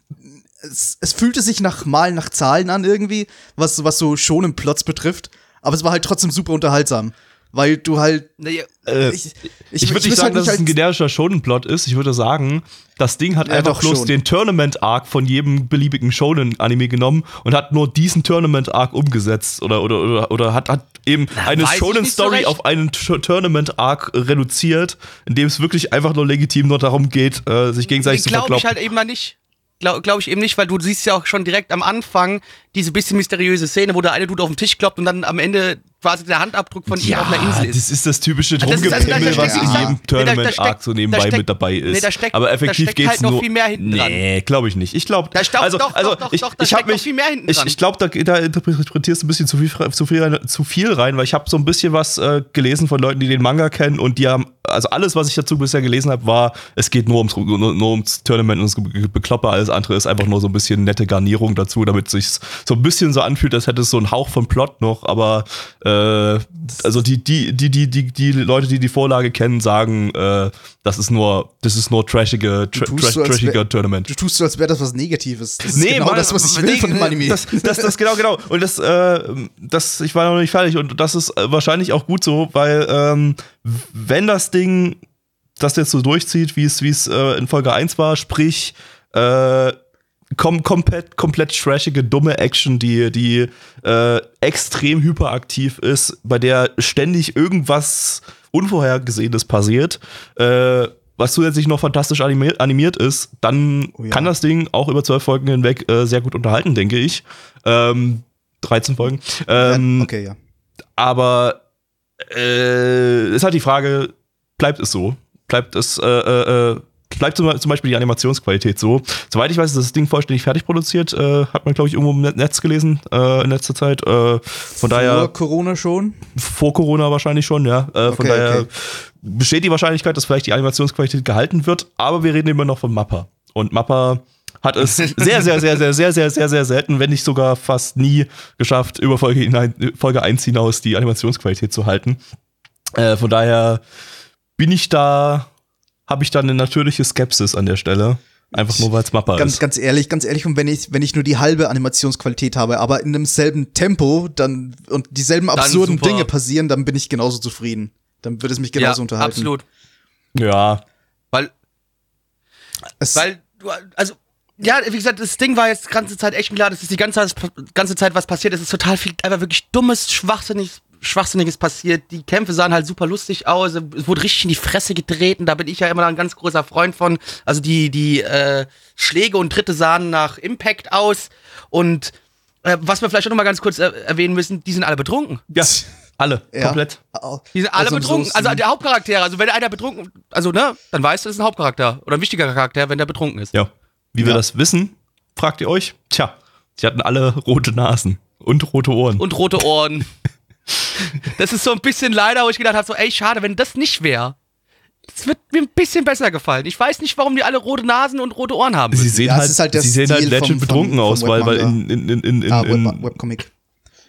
S3: es, es fühlte sich nach Malen nach Zahlen an irgendwie, was, was so schonen Plots betrifft. Aber es war halt trotzdem super unterhaltsam. Weil du halt.
S1: Naja,
S2: Äh,
S3: Ich,
S2: Ich, würde
S3: will
S2: nicht sagen,
S3: halt
S2: dass es ein generischer Shonen-Plot ist. Ich würde sagen, das Ding hat
S3: Ja,
S2: einfach
S3: doch
S2: bloß
S3: schon.
S2: den Tournament-Arc von jedem beliebigen Shonen-Anime genommen und hat nur diesen Tournament-Arc umgesetzt. Oder, oder, oder, oder hat, hat eben eine
S1: ich nicht so
S2: Shonen-Story
S1: recht.
S2: auf einen Tournament-Arc reduziert, in dem es wirklich einfach nur legitim nur darum geht, äh, sich gegenseitig zu
S1: glaube ich
S2: verkloppen.
S1: halt eben mal nicht. Glaube glaub ich eben nicht, weil du siehst ja auch schon direkt am Anfang diese bisschen mysteriöse Szene, wo der eine Dude auf den Tisch kloppt und dann am Ende quasi der Handabdruck von ihm auf einer Insel ist.
S2: das ist das typische
S1: also, da
S2: Rumgepimmel,
S1: steckt-
S2: was in jedem
S1: da- da
S2: Tournament-Arc so
S1: da
S2: nebenbei
S1: steckt-
S2: mit dabei ist.
S1: nee, da steckt-
S2: Aber
S1: da
S2: effektiv
S1: steckt
S2: geht's
S1: halt noch viel mehr hinten
S2: nee, glaube ich nicht. Ich glaube,
S1: Da
S2: also,
S1: doch,
S2: also
S1: doch, doch,
S2: ich,
S1: doch, da
S2: ich habe mich,
S1: viel mehr hinten
S2: ich, ich glaube, da, da interpretierst du ein bisschen zu viel, zu viel, rein, zu viel rein, weil ich habe so ein bisschen was äh, gelesen von Leuten, die den Manga kennen und die haben, also alles, was ich dazu bisher gelesen habe, war, es geht nur ums, nur, nur ums Tournament und ums Bekloppe, alles andere ist einfach nur so ein bisschen nette Garnierung dazu, damit es sich so ein bisschen so anfühlt, als hätte es so einen Hauch von Plot noch, aber äh, also die, die, die, die, die, die Leute, die die Vorlage kennen, sagen, äh, das ist nur, das ist nur trashige, tra trash,
S3: so,
S2: trashiger Tournament.
S3: Du tust so, als wäre das was Negatives. Das ist genau
S2: Mann,
S3: das, was ich will
S2: nee,
S3: von dem Anime.
S2: Das, das, das genau, genau. Und das, äh, das, ich war noch nicht fertig und das ist äh, wahrscheinlich auch gut so, weil ähm, wenn das Ding das jetzt so durchzieht, wie es, wie es äh, in Folge 1 war, sprich, äh, kom komplett, komplett trashige, dumme Action, die, die äh, extrem hyperaktiv ist, bei der ständig irgendwas Unvorhergesehenes passiert, äh, was zusätzlich noch fantastisch animi animiert ist, dann
S3: Oh ja.
S2: kann das Ding auch über zwölf Folgen hinweg äh, sehr gut unterhalten, denke ich. Ähm, 13 Folgen. Ähm,
S3: ja, okay, ja.
S2: aber äh, ist halt die Frage, bleibt es so? Bleibt es, äh, äh, äh bleibt zum, zum Beispiel die Animationsqualität so? Soweit ich weiß, ist das Ding vollständig fertig produziert, äh, hat man, glaube ich, irgendwo im Net- Netz gelesen äh, in letzter Zeit. Äh, von daher
S3: Vor Corona schon.
S2: vor Corona wahrscheinlich schon, ja. Äh, von
S3: Okay,
S2: daher
S3: okay.
S2: besteht die Wahrscheinlichkeit, dass vielleicht die Animationsqualität gehalten wird, aber wir reden immer noch von Mappa. Und Mappa hat es sehr, sehr, sehr, sehr, sehr, sehr, sehr, sehr selten, wenn nicht sogar fast nie geschafft, über Folge, hinein, Folge 1 hinaus die Animationsqualität zu halten. Äh, von daher bin ich da, habe ich da eine natürliche Skepsis an der Stelle. Einfach nur, weil es Mappa
S3: Ganz,
S2: ist.
S3: ganz ehrlich, ganz ehrlich, und wenn ich, wenn ich nur die halbe Animationsqualität habe, aber in demselben Tempo dann und dieselben absurden. Dinge passieren, dann bin ich genauso zufrieden. Dann würde es mich genauso unterhalten.
S1: Absolut.
S2: Ja,
S1: Weil,
S3: Es,
S1: weil du, also, ja, wie gesagt, das Ding war jetzt die ganze Zeit echt klar, dass es die ganze, ganze Zeit was passiert. Es ist total viel, einfach wirklich dummes, schwachsinniges, Schwachsinniges passiert. Die Kämpfe sahen halt super lustig aus. Es wurde richtig in die Fresse getreten. Da bin ich ja immer ein ganz großer Freund von. Also die, die äh, Schläge und Tritte sahen nach Impact aus. Und äh, was wir vielleicht auch noch mal ganz kurz äh, erwähnen müssen, die sind alle betrunken.
S2: ja, alle,
S3: Ja.
S2: komplett.
S1: Die sind alle
S3: Also
S1: betrunken.
S3: so-
S1: also der Hauptcharaktere. Also wenn einer betrunken, also ne, dann weißt du, das ist ein Hauptcharakter oder ein wichtiger Charakter, wenn der betrunken ist.
S2: Ja. Wie wir
S3: Ja.
S2: das wissen, fragt ihr euch? Tja, sie hatten alle rote Nasen und rote Ohren.
S1: Und rote Ohren. Das ist so ein bisschen leider, wo ich gedacht habe, so, ey, schade, wenn das nicht wäre. Das wird mir ein bisschen besser gefallen. Ich weiß nicht, warum die alle rote Nasen und rote Ohren haben.
S2: sie sehen
S3: Ja,
S2: halt,
S3: halt
S2: sie sehen halt legend
S3: vom-
S2: betrunken
S3: vom
S2: aus, weil, weil in, in, in, in, in,
S3: ah, Web,
S2: in
S3: Webcomic.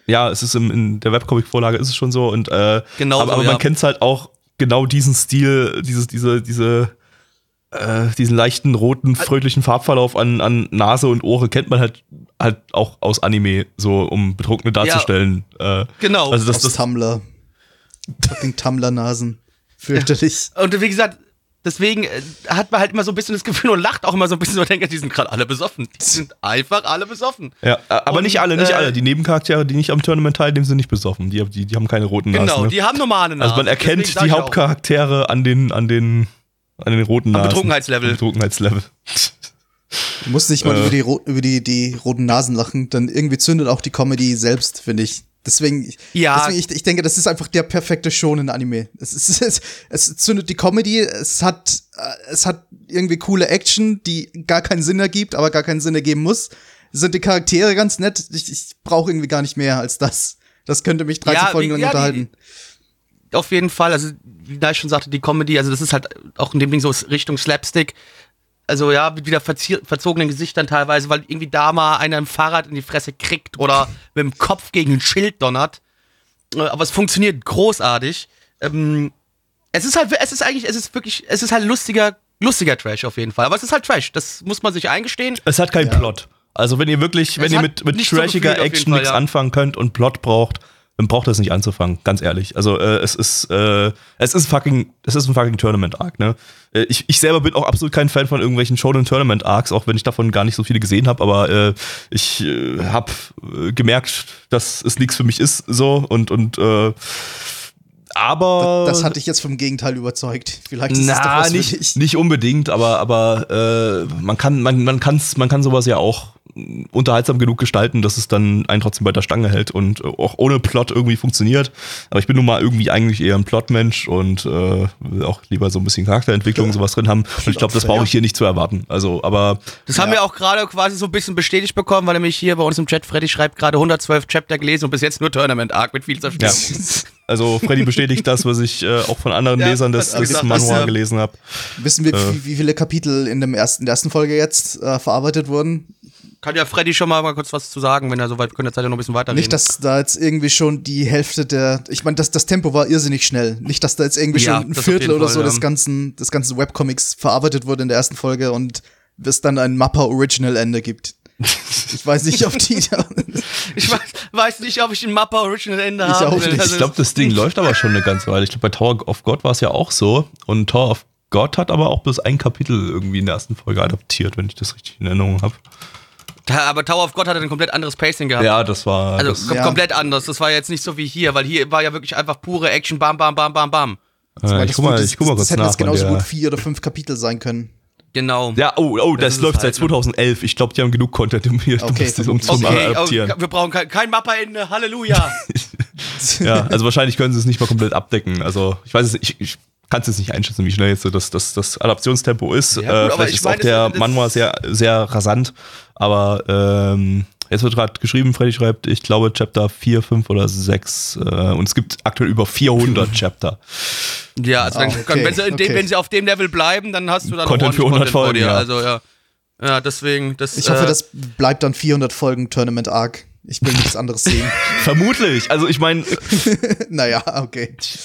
S2: ja, es ist im, in der Webcomic-Vorlage ist es schon so und äh,
S1: Genau
S2: aber,
S1: so,
S2: aber
S1: ja.
S2: man kennt halt auch genau diesen Stil, dieses, diese, diese, äh, diesen leichten roten, fröhlichen Farbverlauf an, an Nase und Ohren kennt man halt halt auch aus Anime, so um Betrunkene darzustellen. Äh,
S1: Genau.
S2: also das,
S3: Aus
S2: das,
S3: Tumblr. Fucking Tumblr-Nasen. Fürchterlich.
S1: Und wie gesagt, deswegen äh, hat man halt immer so ein bisschen das Gefühl und lacht auch immer so ein bisschen so, denkt, die sind gerade alle besoffen. Die sind einfach alle besoffen.
S2: ja, äh, aber
S1: Und,
S2: nicht alle, nicht
S1: äh,
S2: alle. Die Nebencharaktere, die nicht am Tournament teilnehmen, sind nicht besoffen. Die, die, die haben keine roten Nasen.
S1: Genau,
S2: ne?
S1: die haben normale Nasen.
S2: Also man erkennt die Hauptcharaktere an den, an den, an den roten
S1: Am
S2: Nasen.
S1: Betrunkenheitslevel.
S2: Am Betrunkenheitslevel.
S3: Du musst nicht mal
S2: Äh.
S3: über, die, über die, die roten Nasen lachen, dann irgendwie zündet auch die Comedy selbst, finde ich. Deswegen,
S1: Ja.
S3: deswegen ich, ich denke, das ist einfach der perfekte Shonen-Anime. Es, ist, es, es zündet die Comedy, es hat, äh, es hat irgendwie coole Action, die gar keinen Sinn ergibt, aber gar keinen Sinn ergeben muss. Es sind die Charaktere ganz nett. Ich, ich brauche irgendwie gar nicht mehr als das. Das könnte mich 13
S1: Ja,
S3: Folgen lang
S1: ja, die-
S3: unterhalten.
S1: Auf jeden Fall, also wie Nai schon sagte, die Comedy, also das ist halt auch in dem Ding so Richtung Slapstick. Also ja, mit wieder verzogenen Gesichtern teilweise, weil irgendwie da mal einer im Fahrrad in die Fresse kriegt oder mit dem Kopf gegen ein Schild donnert. Äh, Aber es funktioniert großartig. Ähm, es ist halt, es ist eigentlich, es ist wirklich, es ist halt lustiger, lustiger Trash auf jeden Fall. Aber es ist halt Trash, das muss man sich eingestehen.
S2: Es hat keinen
S3: Ja.
S2: Plot. Also wenn ihr wirklich, wenn ihr mit, mit
S1: so
S2: trashiger
S1: jeden
S2: Action nichts
S1: ja.
S2: anfangen könnt und Plot braucht, braucht es nicht anzufangen, ganz ehrlich. Also äh, es ist, äh, es ist fucking, es ist ein fucking Tournament-Arc, ne? Äh, ich, ich selber bin auch absolut kein Fan von irgendwelchen Shonen Tournament Arcs, auch wenn ich davon gar nicht so viele gesehen habe, aber äh, ich äh, habe äh, gemerkt, dass es nichts für mich ist, so und und äh, aber
S3: Das hat dich jetzt vom Gegenteil überzeugt. Vielleicht ist es doch
S2: na,
S3: was
S2: nicht, nicht unbedingt, aber, aber äh, man, kann, man, man, kann's, man kann sowas ja auch unterhaltsam genug gestalten, dass es dann einen trotzdem bei der Stange hält und äh, auch ohne Plot irgendwie funktioniert. Aber ich bin nun mal irgendwie eigentlich eher ein Plotmensch und äh, will auch lieber so ein bisschen Charakterentwicklung und sowas drin haben. Und ich glaube, das brauche ich hier nicht zu erwarten. Also, aber
S1: Das haben wir auch gerade quasi so ein bisschen bestätigt bekommen, weil nämlich hier bei uns im Chat Freddy schreibt gerade 112 Chapter gelesen und bis jetzt nur Tournament Arc mit viel
S2: ja.
S1: Zerstörung.
S2: Also Freddy bestätigt das, was ich äh, auch von anderen
S1: Ja,
S2: Lesern des,
S1: er
S2: des Manual gelesen habe.
S3: Wissen wir,
S2: Äh.
S3: wie, wie viele Kapitel in, dem ersten, in der ersten Folge jetzt äh, verarbeitet wurden?
S1: Kann ja Freddy schon mal, mal kurz was zu sagen, wenn er soweit können, Zeit ja noch ein bisschen weiterreden.
S3: Nicht, dass da jetzt irgendwie schon die Hälfte der. Ich meine, das, das Tempo war irrsinnig schnell. Nicht, dass da jetzt irgendwie
S1: Ja,
S3: schon ein Viertel oder
S1: Fall,
S3: so
S1: ja.
S3: des ganzen, des ganzen Webcomics verarbeitet wurde in der ersten Folge und es dann ein Mappa Original Ende gibt. Ich weiß nicht, ob die da.
S1: ich weiß, weiß nicht, ob ich ein Mappa Original Ende
S3: Ich
S1: habe.
S3: auch nicht.
S2: Ich glaube, das Ding läuft aber schon eine ganze Weile. Ich glaube, bei Tower of God war es ja auch so. Und Tower of God hat aber auch bloß ein Kapitel irgendwie in der ersten Folge adaptiert, wenn ich das richtig in Erinnerung habe.
S1: Aber Tower of God hatte ein komplett anderes Pacing gehabt.
S2: Ja, das war.
S1: Also
S2: das,
S1: kom
S3: Ja.
S1: komplett anders. Das war jetzt nicht so wie hier, weil hier war ja wirklich einfach pure Action, bam, bam, bam, bam, bam.
S2: äh, ich guck mal,
S3: das,
S2: ich guck mal
S3: das
S2: kurz
S3: hätte
S2: nach.
S3: jetzt genauso gut vier oder fünf Kapitel sein können.
S1: Genau.
S2: Ja, oh, oh, das,
S1: ist
S2: läuft
S1: es
S2: seit
S1: halt, ne?
S2: 2011. Ich glaube, die haben genug Content, um, hier,
S3: Okay,
S2: das, um zum
S1: Okay,
S2: adaptieren.
S1: oh, wir brauchen kein, kein Mappa in äh, Halleluja.
S2: Ja, also wahrscheinlich können sie es nicht mal komplett abdecken. Also ich weiß es nicht, ich, ich kann es jetzt nicht einschätzen, wie schnell jetzt so das, das, das Adaptionstempo ist.
S1: Ja, gut,
S2: äh, vielleicht
S1: ich
S2: ist
S1: meine,
S2: auch der
S1: das-
S2: Manual sehr, sehr rasant, aber ähm, jetzt wird gerade geschrieben, Freddy schreibt, ich glaube Chapter 4, 5 oder 6 äh, und es gibt aktuell über 400 Chapter.
S1: ja, also
S3: Ah,
S1: dann,
S3: okay,
S1: wenn, sie dem,
S3: okay.
S1: wenn sie auf dem Level bleiben, dann hast du dann
S2: Content
S1: auch
S2: für 100
S1: vor
S2: Folgen,
S1: dir.
S2: ja.
S1: Also ja. Ja, deswegen, das
S3: Ich hoffe,
S1: äh,
S3: das bleibt dann 400 Folgen Tournament Arc. Ich will nichts anderes sehen.
S2: Vermutlich, also ich meine,
S3: naja, okay.
S1: Ich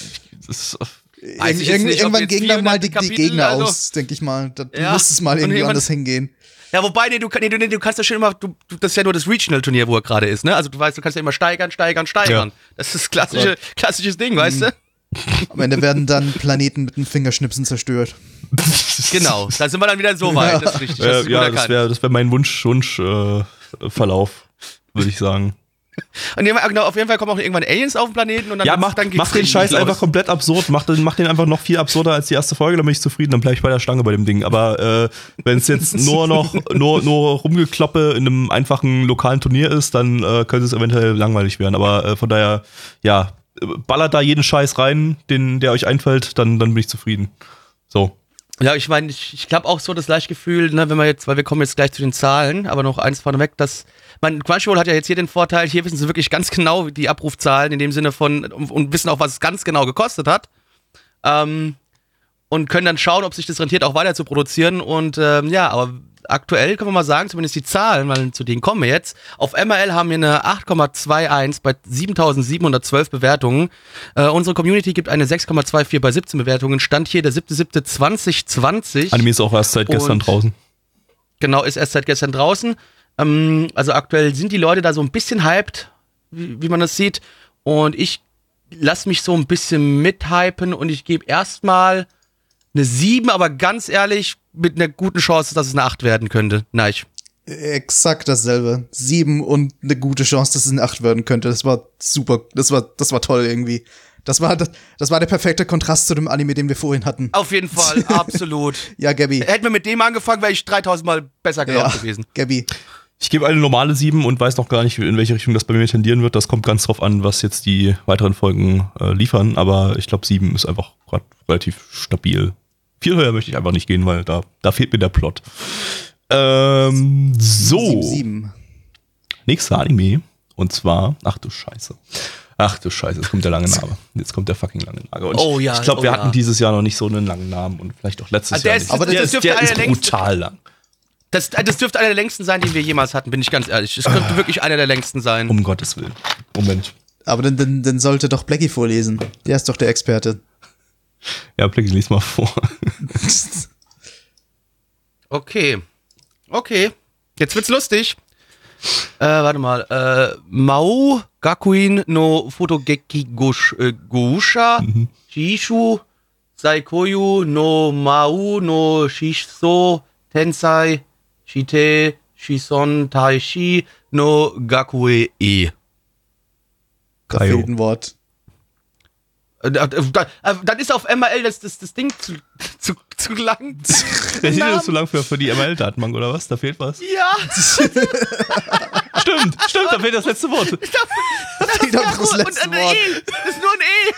S1: jetzt
S3: irgend-
S1: nicht,
S3: irgendwann gehen dann mal die,
S1: 400
S3: die
S1: Kapitel,
S3: Gegner
S1: also-
S3: aus, denke ich mal. Da
S1: Ja,
S3: muss es mal irgendwie
S1: irgendwann-
S3: anders hingehen.
S1: Ja, wobei, nee, du, nee, du, nee, du kannst ja schon immer, du, du, das ist ja nur das Regional-Turnier, wo er gerade ist, ne? Also du weißt, du kannst ja immer steigern, steigern, steigern.
S2: Ja.
S1: Das ist das klassische, klassisches Ding, weißt du?
S3: Am Ende werden dann Planeten mit einem Fingerschnipsen zerstört.
S1: Genau, da sind wir dann wieder so weit, das ist richtig. Das ist
S2: ja, das wäre wär mein Wunsch, Wunsch äh, Verlauf, würde ich sagen.
S1: Und genau, auf jeden Fall kommen auch irgendwann Aliens auf den Planeten und dann,
S2: Ja, mach,
S1: dann
S2: mach den Scheiß einfach komplett absurd. Mach den, mach den einfach noch viel absurder als die erste Folge, dann bin ich zufrieden, dann bleib ich bei der Stange bei dem Ding. Aber äh, wenn es jetzt nur noch nur, nur rumgekloppe in einem einfachen lokalen Turnier ist, dann äh, könnte es eventuell langweilig werden. Aber äh, von daher, ja, ballert da jeden Scheiß rein, den, der euch einfällt, dann, dann bin ich zufrieden. So.
S1: Ja, ich meine, ich, ich glaube auch so das Leichtgefühl, ne, wenn wir jetzt, weil wir kommen jetzt gleich zu den Zahlen, aber noch eins vorneweg, dass man Crunchyroll hat ja jetzt hier den Vorteil, hier wissen sie wirklich ganz genau die Abrufzahlen in dem Sinne von und, und wissen auch, was es ganz genau gekostet hat. Ähm, und können dann schauen, ob sich das rentiert, auch weiter zu produzieren. Und ähm, ja, aber aktuell können wir mal sagen, zumindest die Zahlen, weil zu denen kommen wir jetzt. Auf MRL haben wir eine 8,21 bei 7712 Bewertungen. Äh, unsere Community gibt eine 6,24 bei 17 Bewertungen. Stand hier der 7.7.2020.
S2: Anime ist auch erst seit gestern
S1: Und-
S2: draußen.
S1: Genau, ist erst seit gestern draußen. Ähm, also aktuell sind die Leute da so ein bisschen hyped, wie, wie man das sieht. Und ich lasse mich so ein bisschen mithypen und ich gebe erstmal eine 7, aber ganz ehrlich, mit einer guten Chance, dass es eine 8 werden könnte. Nein.
S3: Exakt dasselbe. Sieben und eine gute Chance, dass es eine Acht werden könnte. Das war super. Das war, das war toll irgendwie. Das war, das, das war der perfekte Kontrast zu dem Anime, den wir vorhin hatten.
S1: Auf jeden Fall, absolut.
S3: Ja, Gabby.
S1: Hätten wir mit dem angefangen, wäre ich 3000 Mal besser gelaunt
S3: Ja,
S1: gewesen.
S3: Gabby.
S2: Ich gebe eine normale 7 und weiß noch gar nicht, in welche Richtung das bei mir tendieren wird. Das kommt ganz drauf an, was jetzt die weiteren Folgen äh, liefern. Aber ich glaube, 7 ist einfach gerade relativ stabil. Viel höher möchte ich einfach nicht gehen, weil da, da fehlt mir der Plot. Ähm, so,
S3: Sieben, sieben.
S2: nächster Anime. Und zwar, ach du Scheiße. Ach du Scheiße, jetzt kommt der lange Name. Jetzt kommt der fucking lange Name. Und
S1: Oh ja,
S2: ich glaube,
S1: oh
S2: wir
S1: ja.
S2: hatten dieses Jahr noch nicht so einen langen Namen und vielleicht auch letztes
S1: der
S2: Jahr
S1: ist-
S2: nicht.
S1: Aber das
S2: der ist, der ist
S1: der längsten-
S2: brutal lang.
S1: Das, das dürfte einer der längsten sein, den wir jemals hatten, bin ich ganz ehrlich. Es könnte wirklich einer der längsten sein.
S2: Um Gottes Willen. Moment.
S3: Aber dann, dann, dann sollte doch Blackie vorlesen. Der ist doch der Experte.
S2: Ja, Blick, lies mal vor.
S1: Okay. Okay. Jetzt wird's lustig. Äh, warte mal. Äh, Mau Gakuin no Fotogeki Gush, äh, Gusha Shishu Saikoyu no Mau no Shisho Tensai Shite Shison Taishi no Gakue E.
S3: Da
S2: Kaio.
S3: fehlt ein Wort.
S1: Da- da- Dann ist auf MRL das, das, das Ding zu, zu, zu lang.
S2: Der Titel
S1: Namen.
S2: ist zu lang für, für die ML-Datenbank, oder was? Da fehlt was?
S1: Ja,
S2: Stimmt, stimmt, da fehlt das letzte Wort.
S3: Fehlt auch das
S1: und
S3: letzte
S1: ein
S3: Wort.
S1: E. Das ist nur ein E.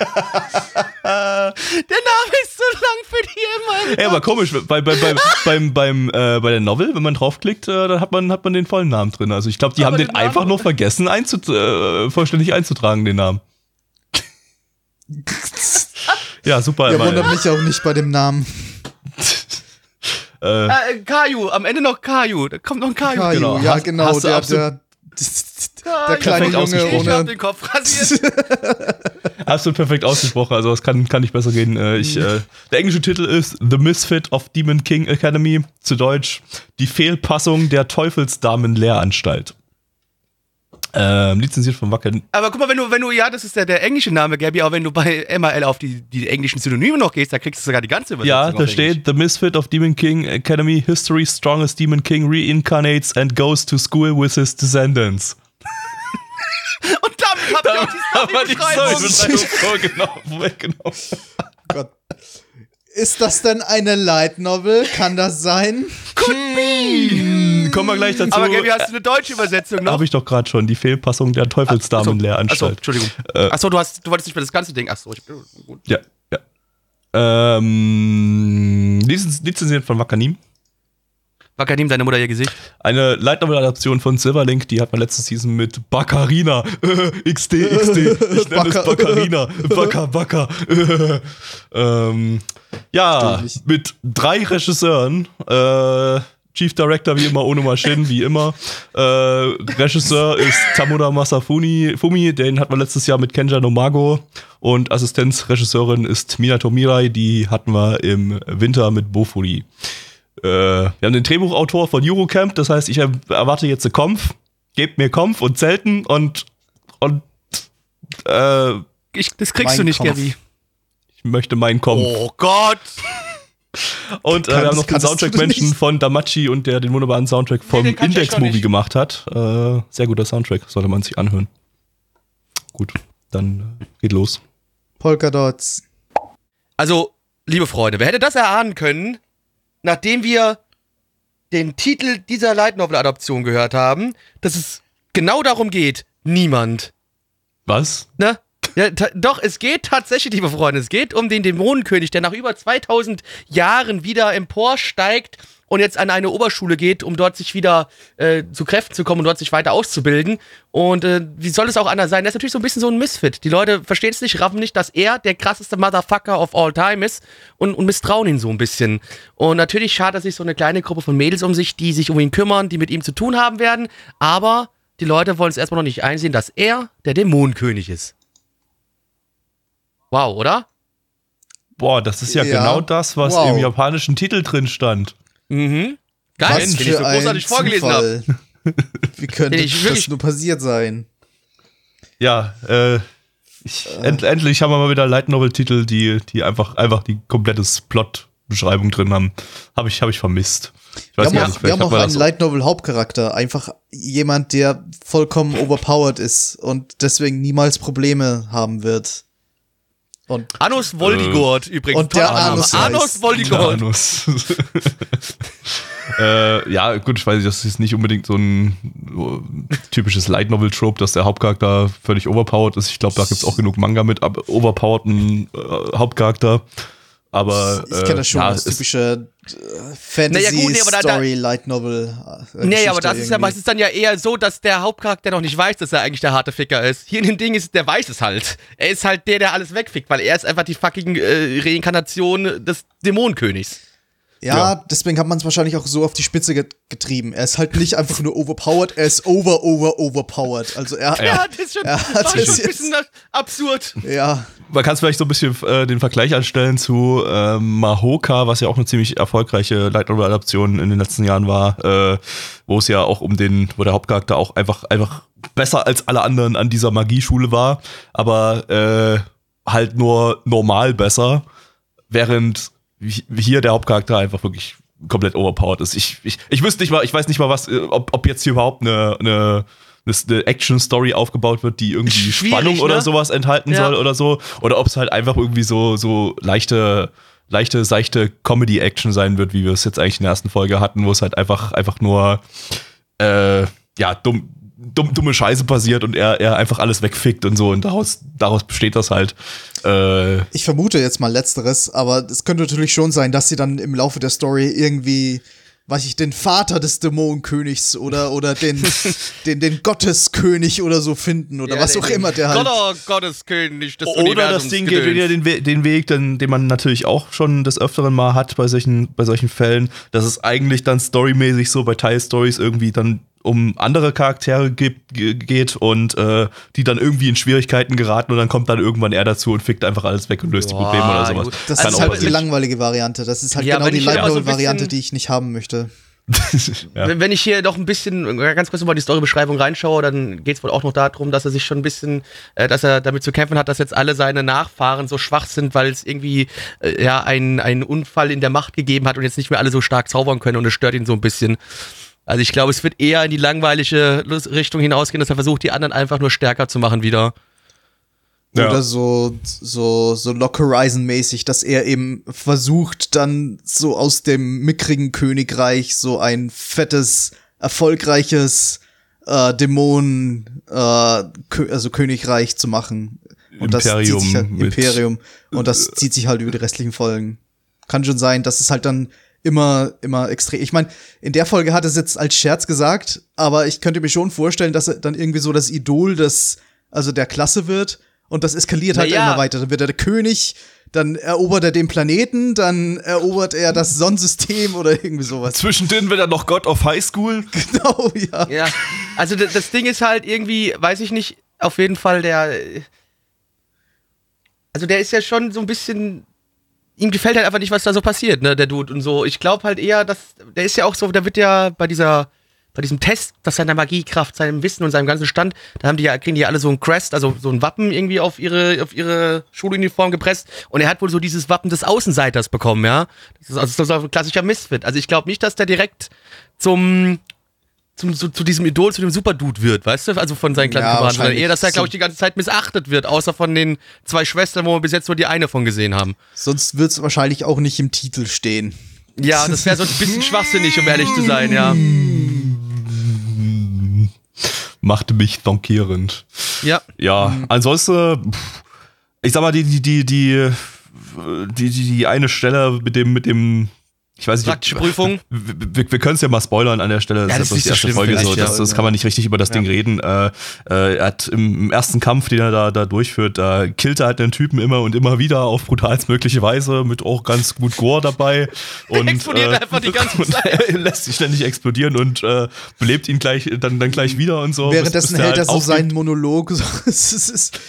S1: Der Name ist zu lang für die MRL.
S2: Ey, aber komisch, bei, bei, bei, beim, beim, äh, bei der Novel, wenn man draufklickt, äh, dann hat man, hat man den vollen Namen drin. Also ich glaube, die
S1: Aber
S2: haben den
S1: den
S2: einfach nur vergessen, einzut äh, vollständig einzutragen, den Namen. ja, super.
S3: Ja, wundert mich auch nicht bei dem Namen.
S2: äh,
S1: Äh, Kaju, am Ende noch Kaju. Da kommt noch ein Kaju.
S3: Kaio,
S2: genau.
S3: ja
S2: Hast-
S3: genau,
S2: hast
S3: der, der,
S1: Ja,
S3: der kleine
S2: perfekt
S3: Junge
S2: ausgesprochen.
S1: Ich hab
S3: ohne.
S1: den Kopf rasiert.
S2: Absolut perfekt ausgesprochen, also das kann, kann nicht besser gehen. Äh, ich, äh, der englische Titel ist The Misfit of Demon King Academy, zu Deutsch Die Fehlpassung der Teufelsdamen-Lehranstalt. Ähm, lizenziert von Wacker.
S1: Aber guck mal, wenn du, wenn du, ja, das ist der, der englische Name, Gabby, aber wenn du bei MRL auf die, die englischen Synonyme noch gehst, da kriegst du sogar die ganze Übersetzung.
S2: Ja, da
S1: Englisch.
S2: steht The Misfit of Demon King Academy History Strongest Demon King reincarnates and goes to school with his descendants.
S1: Und damit hab ich auch die Story-Beschreibung.
S2: Story-Beschreibung vor, genau, genau.
S3: Gott. Ist das denn eine Light Novel? Kann das sein?
S2: Hm, kommen wir gleich dazu.
S1: Aber Gaby, hast du eine deutsche Übersetzung noch?
S2: Habe ich doch gerade schon, die Fehlpassung der
S1: Achso,
S2: Teufelsdamen-Lehranstalt.
S1: Entschuldigung.
S2: Äh.
S1: Achso, du, hast, du wolltest nicht für das ganze Ding. Achso, ich, gut.
S2: Ja, ja. Ähm, lizenz- lizenziert von Wakanim.
S1: Wakanim, deine Mutter ihr Gesicht.
S2: Eine Light Novel Adaption von Silverlink, die hat man letzte Season mit Baccarina. XD, XD. Ich nenne es
S3: Bacca-
S2: Baccarina. Bacca, Bacca. ähm, ja, mit drei Regisseuren. Äh, Chief Director wie immer ohne Maschinen, wie immer. Äh, Regisseur ist Tamura Masafumi, Fumi, den hat man letztes Jahr mit Kenja Nomago. Und Assistenzregisseurin ist Minato Mirai, die hatten wir im Winter mit Bofuri. Äh, wir haben den Drehbuchautor von Eurocamp, das heißt, ich er erwarte jetzt eine Konf. Gebt mir Konf und Zelten und, und äh,
S1: Ich, das kriegst
S3: Mein
S1: du nicht,
S3: Kopf.
S1: Gaby.
S2: ich möchte meinen Konf.
S1: Oh Gott.
S2: Und äh, wir haben noch den Soundtrack-Menschen von Damachi und der den wunderbaren Soundtrack vom
S1: noch
S2: Index-Movie gemacht hat. Äh, sehr guter Soundtrack, sollte man sich anhören. Gut, dann äh, geht los.
S3: Polkadots.
S1: Also, liebe Freunde, wer hätte das erahnen können, nachdem wir den Titel dieser Light Novel Adaption gehört haben, dass es genau darum geht? Niemand.
S2: Was?
S1: Ne? Ja, doch, es geht tatsächlich, liebe Freunde, es geht um den Dämonenkönig, der nach über 2000 Jahren wieder emporsteigt und jetzt an eine Oberschule geht, um dort sich wieder äh, zu Kräften zu kommen und dort sich weiter auszubilden. Und äh, wie soll es auch anders sein? Der ist natürlich so ein bisschen so ein Misfit. Die Leute verstehen es nicht, raffen nicht, dass er der krasseste Motherfucker of all time ist und, und misstrauen ihn so ein bisschen. Und natürlich schart er sich so eine kleine Gruppe von Mädels um sich, die sich um ihn kümmern, die mit ihm zu tun haben werden. Aber die Leute wollen es erstmal noch nicht einsehen, dass er der Dämonenkönig ist. Wow, oder?
S2: Boah, das ist ja,
S3: Ja.
S2: genau das, was
S3: Wow.
S2: im japanischen Titel drin stand.
S1: Mhm. Geil,
S3: Was
S1: den ich
S3: für
S1: so
S3: ein
S1: großartig vorgelesen habe.
S3: Zufall. Wie könnte das nur passiert sein?
S2: Ja, äh, ich, end, endlich haben wir mal wieder Light Novel-Titel, die, die einfach, einfach die komplette Plot-Beschreibung drin haben. Habe ich, hab ich vermisst. Ich
S3: Wir
S2: weiß
S3: haben
S2: gar
S3: auch,
S2: nicht,
S3: wir haben auch einen Light Novel Hauptcharakter. Einfach jemand, der vollkommen overpowered ist und deswegen niemals Probleme haben wird. Und
S1: Anus Voldigord übrigens.
S3: und der. Anus
S1: Anus Voldigord.
S2: Anus. äh, ja, gut, ich weiß, das ist nicht unbedingt so ein typisches Light Novel Trope, dass der Hauptcharakter völlig overpowered ist. Ich glaube, da gibt es auch genug Manga mit overpowerten äh, Hauptcharakter. Aber
S3: ich kenne das schon
S2: äh, ja,
S3: als typische äh, Fantasy
S1: Naja, gut, nee, aber da-
S3: Story Light Novel. Äh,
S1: Nee, aber das ist ja
S3: irgendwie.
S1: meistens dann ja eher so, dass der Hauptcharakter noch nicht weiß, dass er eigentlich der harte Ficker ist. Hier in dem Ding ist, der weiß es halt. Er ist halt der, der alles wegfickt, weil er ist einfach die fucking äh, Reinkarnation des Dämonenkönigs.
S3: Ja,
S2: Ja.
S3: deswegen hat man es wahrscheinlich auch so auf die Spitze get getrieben. Er ist halt nicht einfach nur overpowered, er ist over, over, overpowered. Also er,
S1: Ja,
S3: ja.
S1: das ist schon,
S3: Ja,
S1: war schon
S3: ist
S1: ein bisschen absurd.
S3: ja,
S2: Man kann es vielleicht so ein bisschen äh, den Vergleich anstellen zu ähm, Mahoka, was ja auch eine ziemlich erfolgreiche Light Novel Adaption in den letzten Jahren war, äh, wo es ja auch um den, wo der Hauptcharakter auch einfach einfach besser als alle anderen an dieser Magieschule war, aber äh, halt nur normal besser, während hier der Hauptcharakter einfach wirklich komplett overpowered ist. Ich, ich, ich wüsste nicht mal, ich weiß nicht mal was, äh, ob, ob jetzt hier überhaupt eine, eine eine Action-Story aufgebaut wird, die irgendwie
S1: Schwierig,
S2: Spannung oder
S1: ne?
S2: sowas enthalten
S1: Ja.
S2: soll oder so. Oder ob es halt einfach irgendwie so, so leichte, leichte, seichte Comedy-Action sein wird, wie wir es jetzt eigentlich in der ersten Folge hatten, wo es halt einfach, einfach nur äh, ja, dumm, dumm, dumme Scheiße passiert und er, er einfach alles wegfickt und so. Und daraus, daraus besteht das halt. Äh,
S3: ich vermute jetzt mal Letzteres, aber es könnte natürlich schon sein, dass sie dann im Laufe der Story irgendwie, weiß ich, den Vater des Dämonenkönigs oder, oder den, den, den Gotteskönig oder so finden oder was auch immer der halt.
S1: Gott, Gotteskönig des
S2: Oder das Ding geht wieder den, We den Weg, den, den man natürlich auch schon des Öfteren mal hat bei solchen, bei solchen Fällen, dass es eigentlich dann storymäßig so bei Teilstories irgendwie dann um andere Charaktere ge- geht und äh, die dann irgendwie in Schwierigkeiten geraten und dann kommt dann irgendwann er dazu und fickt einfach alles weg und löst die
S1: Boah,
S2: Probleme oder sowas.
S1: gut.
S3: Das
S1: Also
S3: ist halt die langweilige Variante. Das ist halt
S1: Ja,
S3: genau die
S1: auch so bisschen-
S3: die ich nicht haben möchte.
S2: Ja.
S1: Wenn, wenn ich hier noch ein bisschen ganz kurz mal die Storybeschreibung reinschaue, dann geht es wohl auch noch darum, dass er sich schon ein bisschen, äh, dass er damit zu kämpfen hat, dass jetzt alle seine Nachfahren so schwach sind, weil es irgendwie äh, ja einen, einen Unfall in der Macht gegeben hat und jetzt nicht mehr alle so stark zaubern können und es stört ihn so ein bisschen. Also ich glaube, es wird eher in die langweilige Richtung hinausgehen, dass er versucht, die anderen einfach nur stärker zu machen wieder.
S2: Ja.
S3: Oder so, so, so Lock Horizon-mäßig, dass er eben versucht, dann so aus dem mickrigen Königreich so ein fettes, erfolgreiches äh, Dämonen, äh, Kö also Königreich zu machen. Und das
S2: Imperium
S3: zieht sich halt, Imperium. Und das zieht sich halt über die restlichen Folgen. Kann schon sein, dass es halt dann immer, immer extrem. Ich meine, in der Folge hat er es jetzt als Scherz gesagt, aber ich könnte mir schon vorstellen, dass er dann irgendwie so das Idol des, also der Klasse wird und das eskaliert halt
S1: Na ja.
S3: immer weiter. Dann wird er der König, dann erobert er den Planeten, dann erobert er das Sonnensystem oder irgendwie sowas.
S2: Zwischendrin wird er noch God of High School.
S3: Genau, ja.
S1: Ja, also das Ding ist halt irgendwie, weiß ich nicht, auf jeden Fall der. Also der ist ja schon so ein bisschen. Ihm gefällt halt einfach nicht, was da so passiert, ne, der Dude und so. Ich glaube halt eher, dass. Der ist ja auch so, der wird ja bei dieser. Bei diesem Test, dass seiner Magiekraft, seinem Wissen und seinem ganzen Stand, da haben die ja, kriegen die ja alle so ein Crest, also so ein Wappen irgendwie auf ihre, auf ihre Schuluniform gepresst. Und er hat wohl so dieses Wappen des Außenseiters bekommen, ja. Das ist also so ein klassischer Misfit. Also ich glaube nicht, dass der direkt zum, zum, zu, zu diesem Idol, zu dem Superdude wird, weißt du? Also von seinen kleinen
S3: Ja,
S1: eher, dass er, glaube ich, die ganze Zeit missachtet wird, außer von den zwei Schwestern, wo wir bis jetzt nur die eine von gesehen haben.
S3: Sonst wird es wahrscheinlich auch nicht im Titel stehen.
S1: Ja, das wäre so ein bisschen schwachsinnig, um ehrlich zu sein, ja.
S2: Machte mich donkierend.
S1: Ja.
S2: Ja, ansonsten, ich sag mal, die, die, die, die, die, die, die eine Stelle mit dem, mit dem, ich weiß nicht,
S1: Praktische Prüfung.
S2: wir, wir, können es ja mal spoilern an der Stelle.
S1: Ja, das ist
S2: bloß
S1: nicht
S2: die erste Folge so. Das,
S3: ja.
S2: das kann man nicht richtig über das Ding reden. Äh, äh, er hat im, ersten Kampf, den er da, da durchführt, da killt er halt den Typen immer und immer wieder auf brutalstmögliche Weise mit auch ganz gut Gore dabei. Und,
S1: explodiert einfach die ganze Zeit.
S2: er lässt sich ständig explodieren und äh, belebt ihn gleich dann, dann gleich wieder und so. bis-
S3: Währenddessen
S2: bis der
S3: hält er
S2: halt
S3: so
S2: aufgibt.
S3: seinen Monolog. Ist, es ist,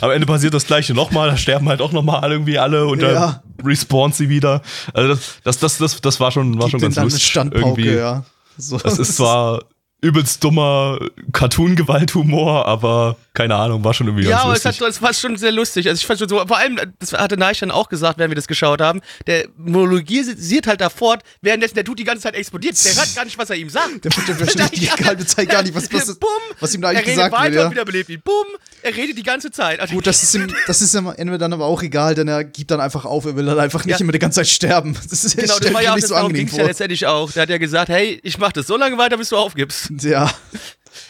S2: Am Ende passiert das gleiche nochmal, da sterben halt auch nochmal irgendwie alle und
S3: Ja.
S2: dann respawnt sie wieder. Also das, das, das, das, das war schon, war schon
S3: gibt
S2: ganz lustig. Irgendwie.
S3: ja. So,
S2: Das ist zwar übelst dummer Cartoon-Gewalthumor, aber keine Ahnung, war schon irgendwie
S1: Ja,
S2: ganz
S1: aber es,
S2: lustig.
S1: hat, es war schon sehr lustig. Also ich fand schon so, vor allem, das hatte Neich dann auch gesagt, während wir das geschaut haben, der monologisiert halt da fort, währenddessen der Dude die ganze Zeit explodiert. Der hört gar nicht, was er ihm sagt.
S3: Der, versteht die halbe Zeit gar nicht, was, was,
S1: Bumm,
S3: was ihm da
S1: er
S3: eigentlich
S1: redet
S3: gesagt
S1: weiter
S3: wird. Ja.
S1: und wieder belebt ihn. Bumm, er redet die ganze Zeit. Also
S3: Gut, das ist ihm, das ist am Ende dann aber auch egal, denn er gibt dann einfach auf, er will dann einfach nicht
S1: Ja.
S3: immer die ganze Zeit sterben. Das ist
S1: genau, das war ja auch,
S3: nicht
S1: das
S3: so angenehm
S1: ging's ja
S3: vor.
S1: letztendlich auch. Der hat ja gesagt, hey, ich mach das so lange weiter, bis du aufgibst.
S3: Ja,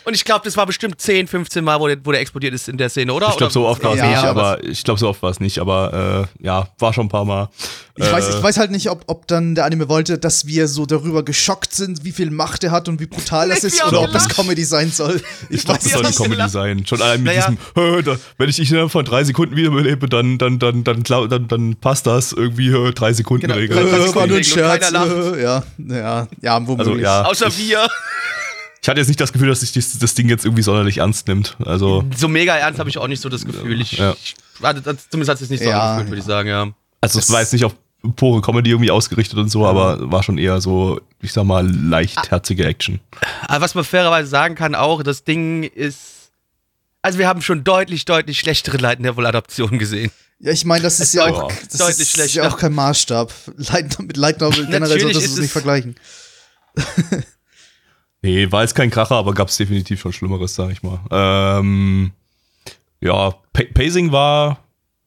S1: Und ich glaube, das war bestimmt 10, 15 Mal, wo der, wo der explodiert ist in der Szene, oder?
S2: Ich glaube, so oft war es
S3: Ja,
S2: nicht,
S3: aber-
S2: ich glaube, so oft war es nicht, aber äh, ja, war schon ein paar Mal.
S3: ich,
S2: äh,
S3: weiß, ich weiß halt nicht, ob, ob dann der Anime wollte, dass wir so darüber geschockt sind, wie viel Macht er hat und wie brutal das ist, oder ob das. Comedy sein soll. Ich,
S2: Ich glaube,
S3: weiß
S2: das soll eine Comedy
S1: gelacht.
S2: sein. Schon allein mit
S1: Naja.
S2: diesem, "Hä, da, wenn ich dich innerhalb von drei Sekunden wiederbelebe, dann, dann, dann, dann, glaub, dann, dann passt das irgendwie drei Sekunden
S1: Genau.
S2: Regel.
S1: Drei-
S3: Äh, war nur ein Scherz.
S1: keiner lacht.
S3: Äh, ja, ja, ja, womöglich.
S2: Also ja,
S1: Außer wir.
S2: Ich hatte jetzt nicht das Gefühl, dass sich das, das Ding jetzt irgendwie sonderlich ernst nimmt. Also
S1: So mega ernst habe ich auch nicht so das Gefühl. Ich,
S2: Ja.
S1: ich, das, zumindest hat es sich nicht so
S3: Ja,
S1: angefühlt, würde ich sagen, ja.
S2: Also es war jetzt nicht auf pure Comedy irgendwie ausgerichtet und so, aber war schon eher so, ich sag mal, leichtherzige Action.
S1: Aber was man fairerweise sagen kann auch, das Ding ist. Also wir haben schon deutlich, deutlich schlechtere Light Novel Adaptionen gesehen.
S3: Ja, ich meine, das ist ja auch,
S1: Deutlich-
S3: das
S1: deutlich
S3: ist
S1: schlechter.
S3: ja auch kein Maßstab. Light, mit Light Novel generell
S1: Natürlich
S3: solltest
S1: ist
S3: du es- nicht vergleichen.
S2: Nee, war jetzt kein Kracher, aber gab es definitiv schon Schlimmeres, sag ich mal. Ähm, ja, Pa- Pacing war,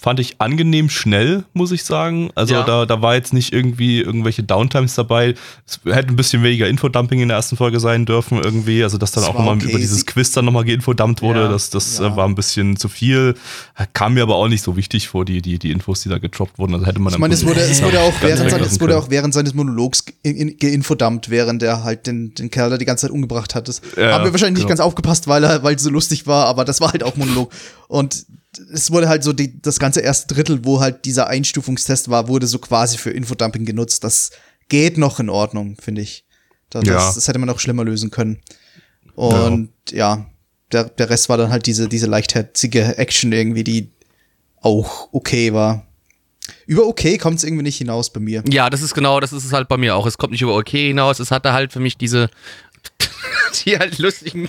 S2: fand ich angenehm schnell, muss ich sagen. Also
S1: Ja.
S2: da, da war jetzt nicht irgendwie irgendwelche Downtimes dabei. Es hätte ein bisschen weniger Infodumping in der ersten Folge sein dürfen irgendwie. Also dass dann
S3: Das
S2: auch nochmal
S3: okay.
S2: über dieses Quiz dann nochmal geinfodumpt wurde.
S1: Ja.
S2: Das, das
S3: Ja.
S2: äh, war ein bisschen zu viel. Kam mir aber auch nicht so wichtig vor, die, die, die Infos, die da getroppt wurden. Also hätte man
S3: Ich meine, es wurde, es wurde auch während, sein, es wurde auch während seines Monologs in- in- geinfodumpt, während er halt den, den Kerl da die ganze Zeit umgebracht hat. Das
S2: Ja,
S3: haben wir wahrscheinlich nicht
S2: genau.
S3: ganz aufgepasst, weil er, weil es so lustig war, aber das war halt auch Monolog. Und es wurde halt so die, das ganze erste Drittel, wo halt dieser Einstufungstest war, wurde so quasi für Infodumping genutzt. Das geht noch in Ordnung, finde ich. Da, das,
S2: Ja.
S3: das hätte man auch schlimmer lösen können. Und ja, der, der Rest war dann halt diese, diese leichtherzige Action irgendwie, die auch okay war. Über okay kommt es irgendwie nicht hinaus bei mir.
S1: Ja, das ist genau, das ist es halt bei mir auch. Es kommt nicht über okay hinaus. Es hatte halt für mich diese. die halt lustigen.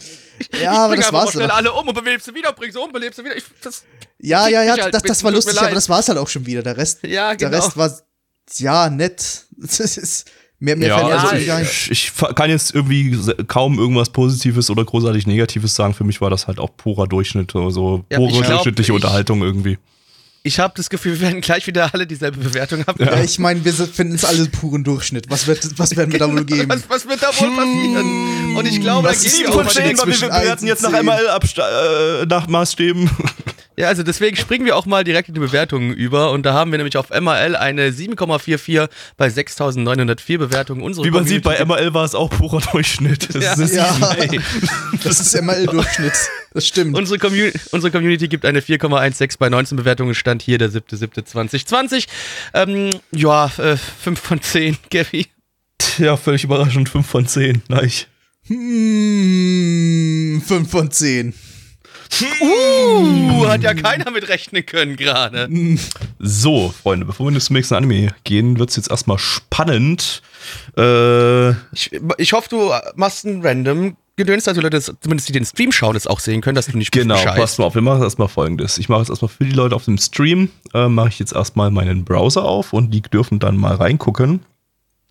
S3: Ja, aber das war's
S1: schnell alle um und belebst sie wieder, bring sie um, belebst sie wieder. Ich, das,
S3: Ja, ja, ja,
S1: halt
S3: das, das war lustig, aber das war's halt auch schon wieder. Der Rest,
S1: Ja,
S3: der
S1: genau.
S3: Rest war, ja, nett. Das ist, Mehr, mehr
S2: ja, also ich, ich fa- kann jetzt irgendwie kaum irgendwas Positives oder großartig Negatives sagen. Für mich war das halt auch purer Durchschnitt, so
S1: Ja,
S2: pure
S1: ich glaub,
S2: durchschnittliche
S1: ich-
S2: Unterhaltung irgendwie.
S1: Ich habe das Gefühl, wir werden gleich wieder alle dieselbe Bewertung haben.
S3: Ja, ich meine, wir finden es alle puren Durchschnitt. Was, wird, was werden wir da wohl geben?
S1: Was, was wird da wohl passieren? Und ich glaube, da geht die auch den-
S3: weil wir bewerten jetzt nach.
S2: ML äh, nach Maßstäben.
S1: Ja, also deswegen springen wir auch mal direkt in die Bewertungen über. Und da haben wir nämlich auf MRL eine 7,44 bei 6.904 Bewertungen. Unsere
S2: Wie man sieht, bei
S1: Community-
S2: ML war es auch purer Durchschnitt. Das
S1: Ja.
S2: ist
S3: Ja. Das ist ML-Durchschnitt. Das stimmt.
S1: Unsere, Commu unsere Community gibt eine 4,16 bei 19 Bewertungen. Stand hier der 7.7.2020. Ähm, ja, äh, 5 von 10, Gabby.
S2: Ja, völlig überraschend. 5 von 10. Gleich.
S3: Hm, 5 von 10.
S1: Uh, hat ja keiner mit rechnen können gerade.
S2: So, Freunde, bevor wir zum nächsten Anime gehen, wird es jetzt erstmal spannend. Äh,
S1: Ich, ich hoffe, du machst ein random Gedöns, also Leute, das- zumindest die den Stream schauen, das auch sehen können, dass du nicht
S2: Genau,
S1: bescheißt.
S2: passt mal auf. Wir machen erstmal folgendes. Ich mache jetzt erstmal für die Leute auf dem Stream, äh, mache ich jetzt erstmal meinen Browser auf und die dürfen dann mal reingucken.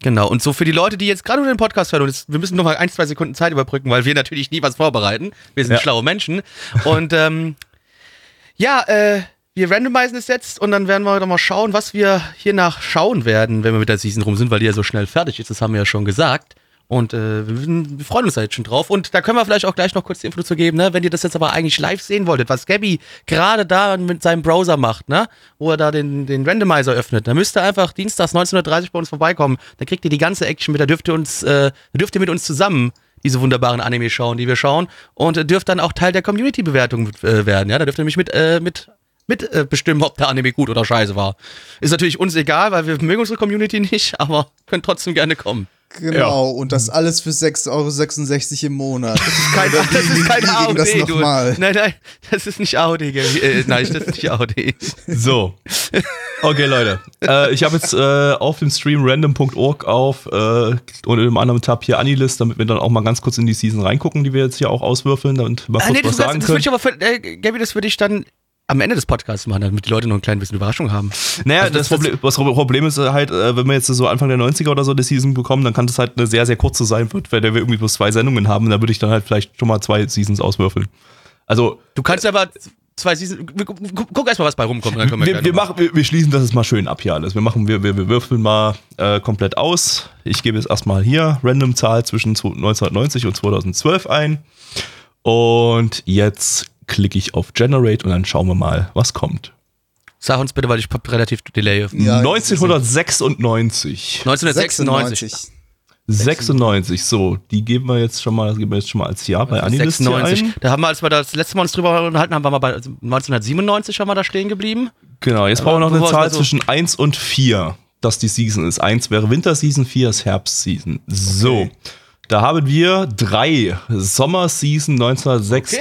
S1: Genau, und so für die Leute, die jetzt gerade nur den Podcast hören, und jetzt, wir müssen noch mal ein, zwei Sekunden Zeit überbrücken, weil wir natürlich nie was vorbereiten. Wir sind
S2: Ja.
S1: schlaue Menschen. Und ähm, ja, äh, wir randomisieren es jetzt und dann werden wir doch mal schauen, was wir hiernach schauen werden, wenn wir mit der Season rum sind, weil die ja so schnell fertig ist, das haben wir ja schon gesagt. Und äh, wir, freuen uns da jetzt schon drauf. Und da können wir vielleicht auch gleich noch kurz die Info zu geben, ne? wenn ihr das jetzt aber eigentlich live sehen wolltet, was Gabby gerade da mit seinem Browser macht, ne? wo er da den, den Randomizer öffnet, dann müsst ihr einfach dienstags 19.30 bei uns vorbeikommen. Dann kriegt ihr die ganze Action mit, da dürft ihr uns, äh, dürft ihr mit uns zusammen diese wunderbaren Anime schauen, die wir schauen. Und äh, dürft dann auch Teil der Community-Bewertung äh, werden. Ja, da dürft ihr nämlich mit, äh, mit mit äh, bestimmen, ob der Anime gut oder scheiße war. Ist natürlich uns egal, weil wir mögen unsere Community nicht, aber könnt trotzdem gerne kommen.
S3: Genau, und das alles für 6,66 Euro im Monat.
S1: Kein, das ist kein
S3: wie ging
S1: AOD,
S3: das
S1: du. Nein, nein, das ist nicht AOD. Gabby. Äh, nein, das ist nicht AOD.
S2: So. Okay, Leute. Äh, ich habe jetzt äh, auf dem Stream random.org auf äh, und im anderen Tab hier Anilist, damit wir dann auch mal ganz kurz in die Season reingucken, die wir jetzt hier auch auswürfeln, wir mal
S1: Ah,
S2: kurz
S1: nee, das,
S2: was
S1: das,
S2: sagen
S1: das würde
S2: können.
S1: ich aber für, äh, Gabby, das würde ich dann am Ende des Podcasts machen, damit die Leute noch ein klein bisschen Überraschung haben.
S2: Naja,
S1: Also
S2: das,
S1: das-
S2: Problem, das Problem ist halt, äh, wenn wir jetzt so Anfang der 90er oder so eine Season bekommen, dann kann das halt eine sehr, sehr kurze sein, weil wir irgendwie bloß zwei Sendungen haben. Da würde ich dann halt vielleicht schon mal zwei Seasons auswürfeln. Also,
S1: Du kannst aber zwei Season. Guck, guck erst mal, was bei rumkommt. Wir,
S2: wir, wir,
S1: machen.
S2: wir, wir schließen das jetzt mal schön ab hier alles. Wir machen, wir, wir, würfeln mal äh, komplett aus. Ich gebe jetzt erstmal hier random Zahl zwischen 1990 und 2012 ein. Und jetzt klicke ich auf Generate und dann schauen wir mal, was kommt.
S1: Sag uns bitte, weil ich hab relativ Delay.
S3: Ja,
S2: 1996.
S1: 1996.
S2: 96, so, die geben wir jetzt schon mal, das geben wir jetzt schon mal als Jahr bei Anilist hier
S1: 96.
S2: ein.
S1: Da haben wir, als wir das letzte Mal uns drüber unterhalten haben, waren wir bei also 1997 haben wir da stehen geblieben.
S2: Genau, jetzt brauchen wir noch eine Zahl
S1: also?
S2: zwischen 1 und 4, dass die Season ist. 1 wäre Winterseason, 4 ist Herbstseason. So,
S3: Okay.
S2: Da haben wir drei Sommerseason 1996.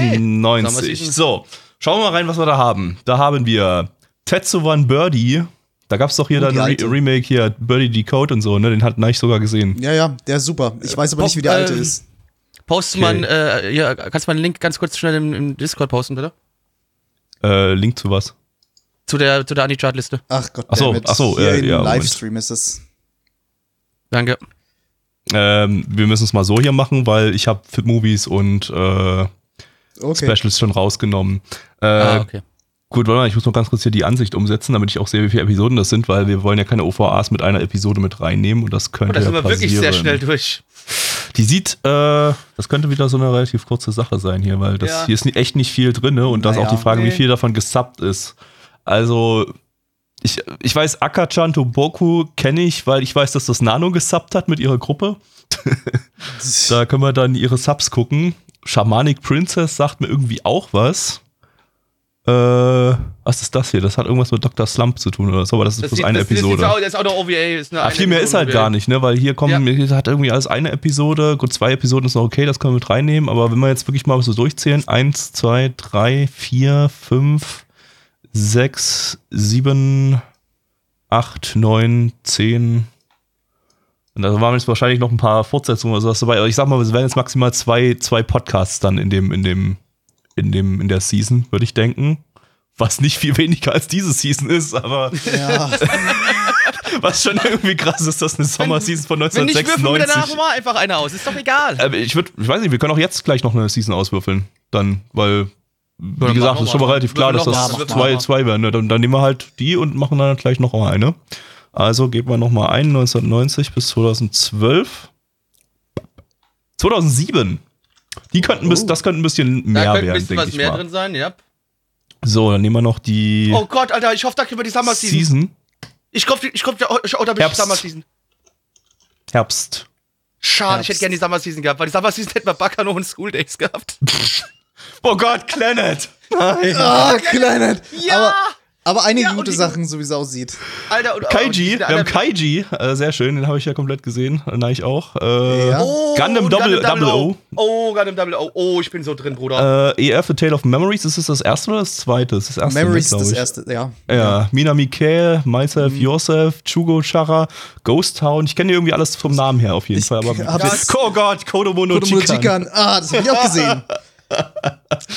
S1: Sommerseason.
S2: So, schauen wir mal rein, was wir da haben. Da haben wir Tetsuwan Birdie. Da gab es doch hier
S3: Oh,
S2: dann Re. Remake hier, Birdie Decode und so, ne? Den hat Neich sogar gesehen.
S3: Ja, ja, der ist super. Ich weiß aber nicht, wie der alte
S1: Ähm,
S3: ist.
S1: Post
S2: Okay.
S1: man, äh, ja, kannst du mal einen Link ganz kurz schnell im, im Discord posten, bitte?
S2: Äh, Link zu was?
S1: Zu der, zu der Anti-Chart-Liste.
S3: Ach Gott,
S2: Ach so,
S3: dammit.
S2: ach so,
S3: Hier
S2: äh,
S3: im
S2: ja, Moment.
S3: Livestream ist es.
S1: Danke.
S2: Ähm, wir müssen es mal so hier machen, weil ich habe Movies und äh,
S3: Okay.
S2: Specials schon rausgenommen. Äh,
S1: ah, okay.
S2: Gut, warte mal, ich muss noch ganz kurz hier die Ansicht umsetzen, damit ich auch sehe, wie viele Episoden das sind, weil wir wollen ja keine OVAs mit einer Episode mit reinnehmen und das könnte
S1: Und da sind
S2: ja
S1: wir wirklich sehr
S2: passieren.
S1: schnell durch.
S2: Die sieht, äh, das könnte wieder so eine relativ kurze Sache sein hier, weil das
S1: Ja.
S2: hier ist echt nicht viel drin und da ist auch
S3: Naja,
S2: die Frage,
S1: nee.
S2: wie viel davon gesubbt ist. Also, ich, ich weiß, Akachan Toboku kenne ich, weil ich weiß, dass das Nano gesubbt hat mit ihrer Gruppe. Da können wir dann ihre Subs gucken. Shamanic Princess sagt mir irgendwie auch was. Äh, was ist das hier? Das hat irgendwas mit Dr. Slump zu tun oder so, aber das ist bloß
S1: sieht-
S2: eine
S1: das, Das,
S2: Episode.
S1: ist auch, das ist auch eine OVA. Ist eine eine
S2: viel mehr ist
S1: Episode
S2: halt
S1: OVA.
S2: gar nicht, ne? Weil hier kommen, hier hat irgendwie alles eine Episode. Gut, zwei Episoden ist noch okay, das können wir mit reinnehmen. Aber wenn wir jetzt wirklich mal so durchzählen: eins, zwei, drei, vier, fünf, sechs, sieben, acht, neun, zehn. Und da waren jetzt wahrscheinlich noch ein paar Fortsetzungen oder sowas dabei. Aber ich sag mal, es werden jetzt maximal zwei, zwei Podcasts dann in dem, in dem, in dem, in der Season, würde ich denken. Was nicht viel weniger als diese Season ist, aber
S3: Ja.
S2: Was schon irgendwie krass ist, dass eine Sommerseason von
S1: Wenn nicht, würfeln wir danach
S2: 1996.
S1: mal einfach eine aus. Ist doch egal.
S2: Äh, ich würde, ich weiß nicht, wir können auch jetzt gleich noch eine Season auswürfeln. Dann, weil, wie
S1: dann
S2: gesagt, ist schon mal relativ klar, dass das zwei, zwei werden. ne? Dann, dann nehmen wir halt die und machen dann gleich noch mal eine. Also geben wir noch mal ein, 1990 bis 2012. 2007. Die könnten bis, das könnte ein bisschen
S1: Da
S2: mehr
S1: könnte ein
S2: werden,
S1: bisschen
S2: denke
S1: was
S2: ich
S1: mehr
S2: mal.
S1: drin sein, ja.
S2: So, dann nehmen wir noch die
S1: Oh Gott, Alter, ich hoffe, da kriegen wir die Summer Season.
S2: Season.
S1: Ich hoffe, ich hoffe, oh, da bin ich. Summer Season.
S2: Herbst.
S1: Schade, ich
S3: Herbst.
S1: hätte gerne die Summer Season gehabt, weil die Summer Season hätten wir Bacano und School Days gehabt.
S2: Oh Gott, Planet. Nein.
S3: Ah, Kleiner.
S1: Ja!
S3: Aber, aber einige
S1: Ja, und
S3: gute
S1: die-
S3: Sachen, so wie es aussieht.
S1: Alter, und, und
S2: Kaiji,
S1: die-
S2: wir haben Kaiji, äh, sehr schön, den habe ich ja komplett gesehen, Nein, ich auch. Äh,
S3: Ja.
S1: Oh,
S2: Gundam
S1: und
S2: Double- Double O.
S1: Oh, Gundam Double O. Oh, ich bin so drin, Bruder.
S2: Äh, EF, The Tale of Memories, ist das das erste oder das zweite? Das ist das erste,
S3: Memories
S2: glaub
S3: das erste, ja.
S2: Ja, Mina Mikael, Myself, Yourself, Chugo Chara, Ghost Town. Ich kenne die irgendwie alles vom Namen her auf jeden
S3: Ich
S2: Fall. Aber oh Gott, Kodomo no
S3: Kodomo
S2: Chikan.
S3: Chikan. Ah, das hab ich auch gesehen.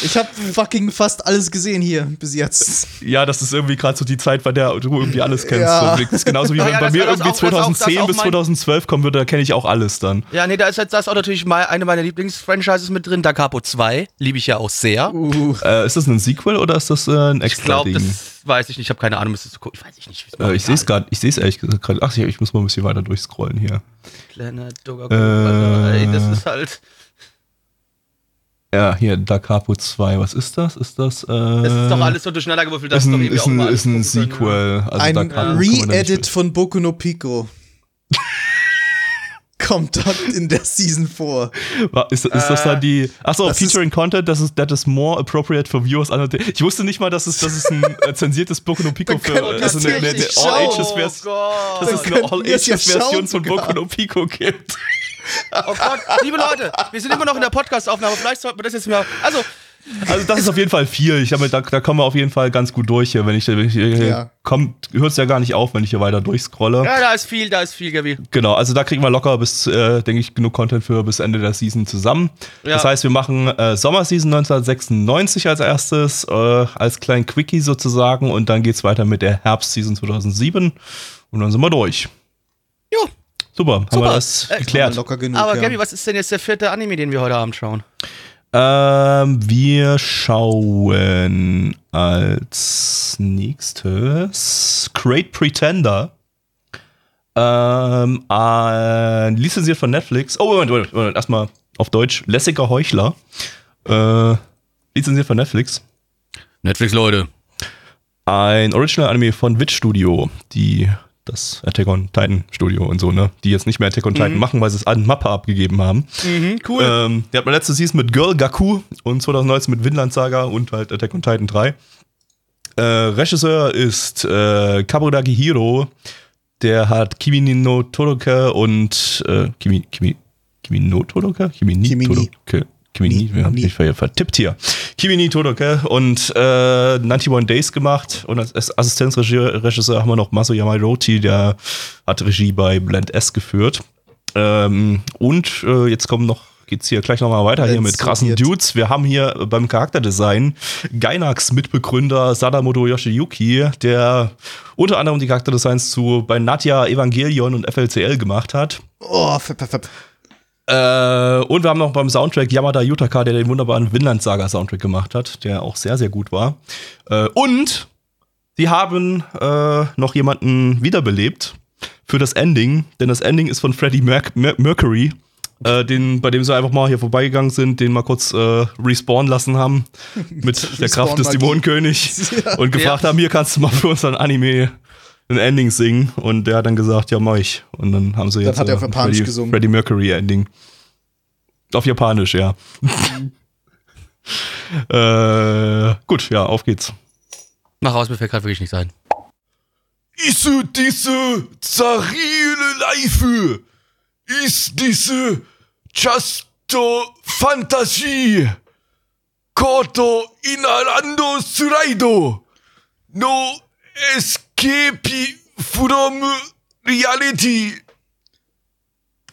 S3: Ich habe fucking fast alles gesehen hier bis jetzt.
S2: Ja, das ist irgendwie gerade so die Zeit, bei der du irgendwie alles kennst.
S3: Ja.
S2: So, das ist genauso wie
S1: Ja,
S2: wenn
S1: ja,
S2: bei mir irgendwie
S1: auch- das auch- das
S2: 2010
S1: auch
S2: bis
S1: mein-
S2: 2012 kommen würde, da kenne ich auch alles dann.
S1: ja, nee, da ist jetzt das auch natürlich mal eine meiner Lieblingsfranchises mit drin. Da Capo 2. Liebe ich ja auch sehr.
S3: Uh,
S2: Äh, ist das ein Sequel oder ist das äh, ein
S1: ich
S2: extra
S1: glaube,
S2: Ding?
S1: das weiß ich nicht. Ich habe keine Ahnung, müsstest du gucken. Ich weiß nicht, wie
S2: Äh, ich sehe es gerade, ich sehe es ehrlich gesagt gerade. Ach ich muss mal ein bisschen weiter durchscrollen hier.
S1: Planet Doga
S2: Äh,
S1: ey, das ist halt.
S2: Ja, hier, Da Capo 2, was ist das? Ist das? Äh,
S1: Das ist doch alles so durcheinander gewürfelt. dass
S2: ist
S1: doch
S2: ein,
S1: irgendwie
S2: ist
S1: auch
S2: ein, ist ein
S1: ja.
S2: Sequel. Also
S3: ein
S2: Da da nicht
S3: Re-Edit von Boku no Pico. Kommt dort in der Season vor.
S2: Ist, ist das
S1: Äh,
S2: dann die. Achso,
S3: das
S2: featuring Content, das ist that is more appropriate for viewers. the- Ich wusste nicht mal, dass es, dass es ein äh, zensiertes Boku no Pico für. Also
S3: das
S2: eine, eine, eine. All-Ages-Version.
S1: Oh
S2: Dass es eine
S3: ja
S2: All-Ages-Version
S3: schauen
S2: von. Boku no Pico gibt.
S1: Oh Gott, liebe Leute, wir sind immer noch in der Podcast-Aufnahme. Vielleicht sollten wir das jetzt mal. Also,
S2: Also, das ist auf jeden Fall viel. Ich glaube, da, da kommen wir auf jeden Fall ganz gut durch hier. Wenn ich, wenn ich
S3: Ja.
S2: kommt, hört es ja gar nicht auf, wenn ich hier weiter durchscrolle.
S1: ja, da ist viel, da ist viel, Gabi.
S2: Genau, also da kriegen wir locker bis, äh, denke ich, genug Content für bis Ende der Season zusammen.
S1: Ja.
S2: Das heißt, wir machen äh, Sommerseason 1996 als erstes, äh, als kleinen Quickie sozusagen und dann geht's weiter mit der Herbstseason 2007 und dann sind wir durch.
S1: Jo.
S2: Super, haben
S1: Super.
S2: wir das
S1: Äh,
S2: geklärt.
S3: Locker genug.
S1: Aber
S3: ja.
S1: Gabi, was ist denn jetzt der vierte Anime, den wir heute Abend schauen?
S2: Ähm, wir schauen als nächstes Great Pretender. Ähm, äh, lizenziert von Netflix. Oh, Moment, Moment, Moment. Erstmal auf Deutsch. Lässiger Heuchler. Äh, lizenziert von Netflix.
S1: Netflix, Leute.
S2: Ein Original Anime von Witch Studio, die das Attack on Titan Studio und so, ne? Die jetzt nicht mehr Attack on Titan machen, weil sie es an Mappe abgegeben haben.
S1: Mhm, cool.
S2: Ähm, der hat man letzte Season mit Girl Gaku und 2019 mit Vinland Saga und halt Attack on Titan 3. Äh, Regisseur ist äh, Kaburagi Hiro. Der hat Kimi no Toroke und äh, Kimi, Kimi, Kimi no Toroke? Kimi ni
S3: Kimi ni.
S2: Toroke. Kimi ni, wir haben mich ver- vertippt hier. Kimi ni Toroke und äh, 91 Days gemacht und als Assistenzregisseur haben wir noch Maso Yamairochi, der hat Regie bei Blend S geführt. Ähm, und äh, jetzt kommen noch, geht's hier gleich nochmal weiter hier mit krassen. Dudes. Wir haben hier beim Charakterdesign Gainax Mitbegründer Sadamoto Yoshiyuki, der unter anderem die Charakterdesigns zu bei Nadja Evangelion und FLCL gemacht hat.
S3: Oh, fep, fep, fep.
S2: Äh, und wir haben noch beim Soundtrack Yamada Yutaka, der den wunderbaren Vinland Saga Soundtrack gemacht hat, der auch sehr, sehr gut war. Äh, und sie haben äh, noch jemanden wiederbelebt für das Ending, denn das Ending ist von Freddie Merc Mer Mercury, äh, den, bei dem sie einfach mal hier vorbeigegangen sind, den mal kurz äh, respawnen lassen haben mit der Kraft des. Dämonenkönigs
S3: Ja.
S2: und gefragt haben, hier kannst du mal für uns ein Anime ein Ending singen und der hat dann gesagt, ja mach ich und dann haben sie
S3: Dann
S2: jetzt
S3: hat er auf
S2: äh,
S3: Japanisch
S2: Freddie,
S3: gesungen.
S2: Freddie Mercury Ending. Auf Japanisch, ja. äh, gut, ja, auf geht's.
S1: Mach raus, mir fällt gerade wirklich nichts ein.
S2: Ist diese zarile Leife? Ist diese Justo Fantasie? Koto inalando suraido? No escape from reality?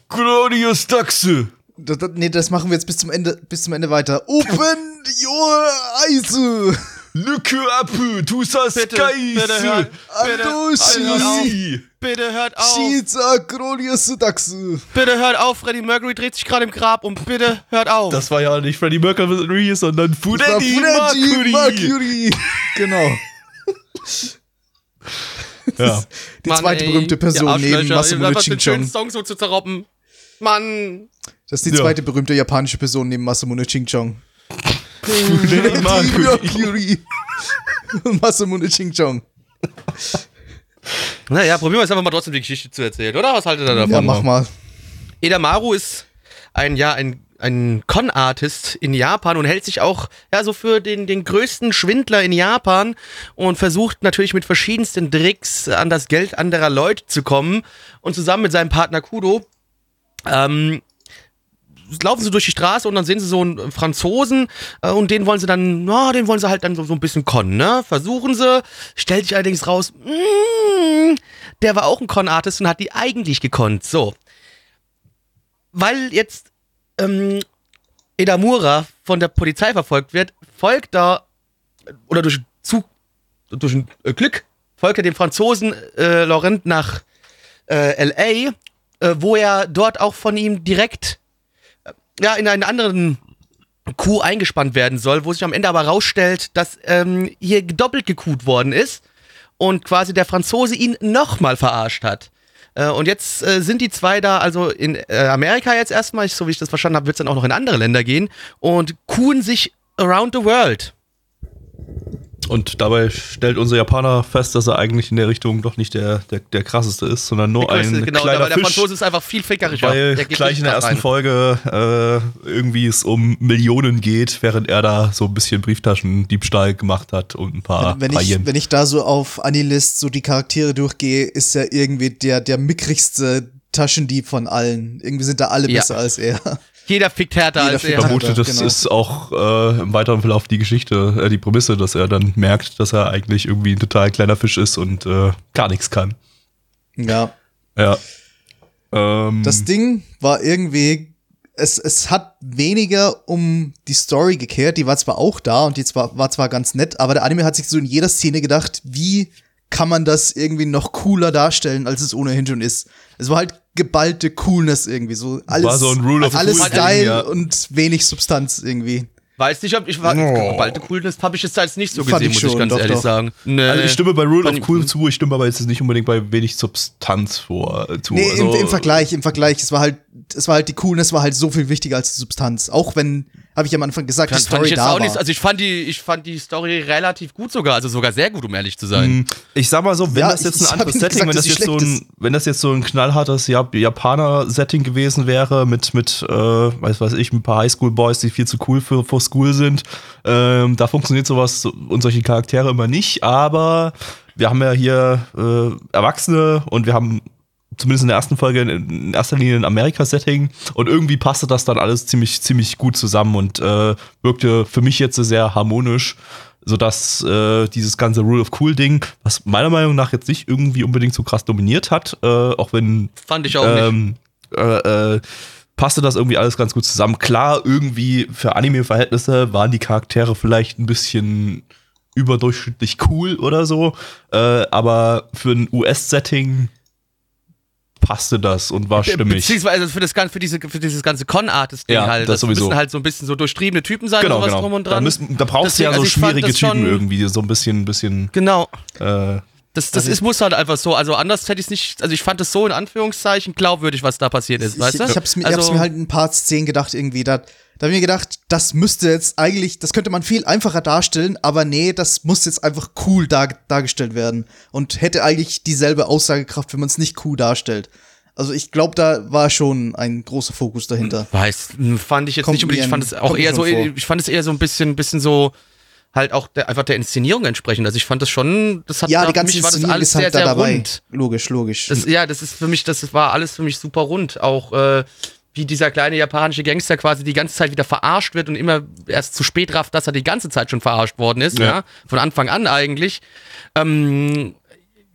S2: Glorious Taxe.
S3: Das, das, nee, das machen wir jetzt bis zum Ende, bis zum Ende weiter. Open your eyes!
S2: Lücke ab, du sagst
S1: Bitte, bitte hört, bitte,
S3: Andoshi.
S1: hört auf. Bitte hört auf.
S3: Shiza Kronius Daxu.
S1: Bitte hört auf. Freddie Mercury dreht sich gerade im Grab und bitte hört auf.
S2: Das war ja nicht Freddie Mercury, sondern Freddie Mercury.
S3: Mercury. Genau.
S2: Ja.
S3: Die
S1: Mann,
S3: zweite
S1: ey,
S3: berühmte Person neben Masamune Ching-Chong.
S1: Song so zu zerroppen. Mann.
S3: Das ist die
S2: Ja.
S3: zweite berühmte japanische Person neben Masamune
S2: Mercury.
S3: Mercury. Masamune Ching-Chong.
S1: Naja, probieren wir jetzt einfach mal trotzdem die Geschichte zu erzählen, oder? Was haltet ihr davon?
S3: Ja, mach mal.
S1: Edamaru ist ein, ja, ein, ein Con-Artist in Japan und hält sich auch ja, so für den, den größten Schwindler in Japan und versucht natürlich mit verschiedensten Tricks an das Geld anderer Leute zu kommen. Und zusammen mit seinem Partner Kudo ähm, laufen sie durch die Straße und dann sehen sie so einen Franzosen äh, und den wollen sie dann, na, den wollen sie halt dann so, so ein bisschen konnen, ne? Versuchen sie, stellt sich allerdings raus, mm, der war auch ein Con-Artist und hat die eigentlich gekonnt. So. Weil jetzt ähm, Edamura von der Polizei verfolgt wird, folgt er, oder durch Zug, durch ein äh, Glück, folgt er dem Franzosen äh, Laurent nach äh, L.A., äh, wo er dort auch von ihm direkt äh, ja, in einen anderen Coup eingespannt werden soll, wo sich am Ende aber rausstellt, dass ähm, hier doppelt gekuht worden ist und quasi der Franzose ihn nochmal verarscht hat. Äh, und jetzt äh, sind die zwei da, also in äh, Amerika jetzt erstmal, so wie ich das verstanden habe, wird es dann auch noch in andere Länder gehen und kuhen sich around the world.
S2: Und dabei stellt unser Japaner fest, dass er eigentlich in der Richtung doch nicht der, der, der krasseste ist, sondern nur ein
S1: genau,
S2: kleiner
S1: der
S2: Fisch.
S1: Franzose ist einfach viel fickerischer.
S2: Weil
S1: Der
S2: gleich in der ersten
S1: rein.
S2: Folge äh, irgendwie es um Millionen geht, während er da so ein bisschen Brieftaschendiebstahl gemacht hat und ein paar,
S3: Wenn
S2: paar
S3: ich, wenn ich da so auf Anilist so die Charaktere durchgehe, ist er irgendwie der, der mickrigste Taschendieb von allen. Irgendwie sind da alle
S1: Ja.
S3: besser als er.
S1: Jeder fickt härter
S3: Jeder
S1: als
S3: fickt
S1: er.
S3: härter.
S2: vermute, das
S3: genau.
S2: ist auch äh, im weiteren Verlauf die Geschichte, äh, die Prämisse, dass er dann merkt, dass er eigentlich irgendwie ein total kleiner Fisch ist und äh, gar nichts kann.
S3: Ja.
S2: Ja. Ähm,
S3: Das Ding war irgendwie, es, es hat weniger um die Story gekehrt, die war zwar auch da und die zwar, war zwar ganz nett, aber der Anime hat sich so in jeder Szene gedacht, wie kann man das irgendwie noch cooler darstellen, als es ohnehin schon ist. Es war halt geballte Coolness irgendwie, so alles,
S2: War so ein Rule of
S3: alles
S2: Cool
S3: Style
S2: Ding, ja.
S3: und wenig Substanz irgendwie.
S1: Weiß nicht, ob ich war.
S2: Oh.
S1: Geballte Coolness habe ich jetzt als nicht so
S3: Fand
S1: gesehen,
S3: ich
S1: muss ich ganz
S3: doch,
S1: ehrlich
S3: doch.
S1: sagen. Nee.
S2: also ich stimme bei Rule
S1: Fand
S2: of Cool zu, ich stimme aber jetzt nicht unbedingt bei wenig Substanz vor, äh, zu.
S3: Nee,
S2: also,
S3: im, im Vergleich, im Vergleich, es war halt, es war halt die Coolness war halt so viel wichtiger als die Substanz. Auch wenn, habe ich am Anfang gesagt, die
S1: Fand, fand
S3: Story
S1: ich jetzt
S3: da
S1: auch
S3: war.
S1: nicht. Also ich fand die, ich fand die Story relativ gut sogar, also sogar sehr gut, um ehrlich zu sein.
S2: Hm, Ich sag mal so, wenn
S3: Ja,
S2: das jetzt ein anderes Setting,
S3: gesagt,
S2: wenn das jetzt so ein, wenn das jetzt so ein knallhartes Jap- Japaner-Setting gewesen wäre, mit, mit, äh, weiß weiß ich, ein paar Highschool-Boys, die viel zu cool für, for School sind, ähm, da funktioniert sowas und solche Charaktere immer nicht, aber wir haben ja hier äh, Erwachsene und wir haben zumindest in der ersten Folge in, erster Linie ein Amerika-Setting und irgendwie passte das dann alles ziemlich, ziemlich gut zusammen und äh, wirkte für mich jetzt sehr harmonisch, sodass äh, dieses ganze Rule of Cool Ding, was meiner Meinung nach jetzt nicht irgendwie unbedingt so krass dominiert hat, äh, auch wenn
S1: Fand ich auch nicht.
S2: ähm, äh, äh, passte das irgendwie alles ganz gut zusammen. Klar, irgendwie für Anime-Verhältnisse waren die Charaktere vielleicht ein bisschen überdurchschnittlich cool oder so, äh, aber für ein US-Setting passte das und war stimmig.
S1: Beziehungsweise für, das, für, diese, für dieses ganze Con-Artist-Ding
S2: Ja,
S1: halt.
S2: das sowieso.
S1: müssen halt so ein bisschen so durchtriebene Typen sein
S2: Genau,
S1: und sowas
S2: genau.
S1: drum und
S2: Da,
S1: dran.
S2: müssen, da brauchst du ja so
S1: also
S2: schwierige Typen irgendwie, so ein bisschen, bisschen.
S1: genau.
S2: Äh,
S1: Das, das ist, muss halt einfach so. Also anders hätte ich es nicht. Also ich fand es so in Anführungszeichen glaubwürdig, was da passiert ist,
S3: ich,
S1: weißt du?
S3: ich hab's mir,
S1: also,
S3: ich hab's mir halt in ein paar Szenen gedacht irgendwie, da, da hab ich mir gedacht, das müsste jetzt eigentlich, das könnte man viel einfacher darstellen, aber nee, das muss jetzt einfach cool dar, dargestellt werden und hätte eigentlich dieselbe Aussagekraft, wenn man es nicht cool darstellt. Also ich glaube, da war schon ein großer Fokus dahinter.
S1: Weiß, hm, fand ich jetzt
S3: Kommt
S1: nicht unbedingt. Ich fand es auch eher so,
S3: vor.
S1: ich fand es eher so ein bisschen, bisschen so, halt auch der, einfach der Inszenierung entsprechend. Also ich fand das schon, das hat
S3: Ja, die ganze
S1: mich war das alles
S3: ist halt
S1: sehr,
S3: da
S1: sehr
S3: dabei.
S1: rund.
S3: Logisch, logisch.
S1: Das, ja, das ist für mich, das war alles für mich super rund. Auch äh, wie dieser kleine japanische Gangster quasi die ganze Zeit wieder verarscht wird und immer erst zu spät rafft, dass er die ganze Zeit schon verarscht worden ist, ja.
S2: Ja.
S1: Von Anfang an eigentlich. Ähm,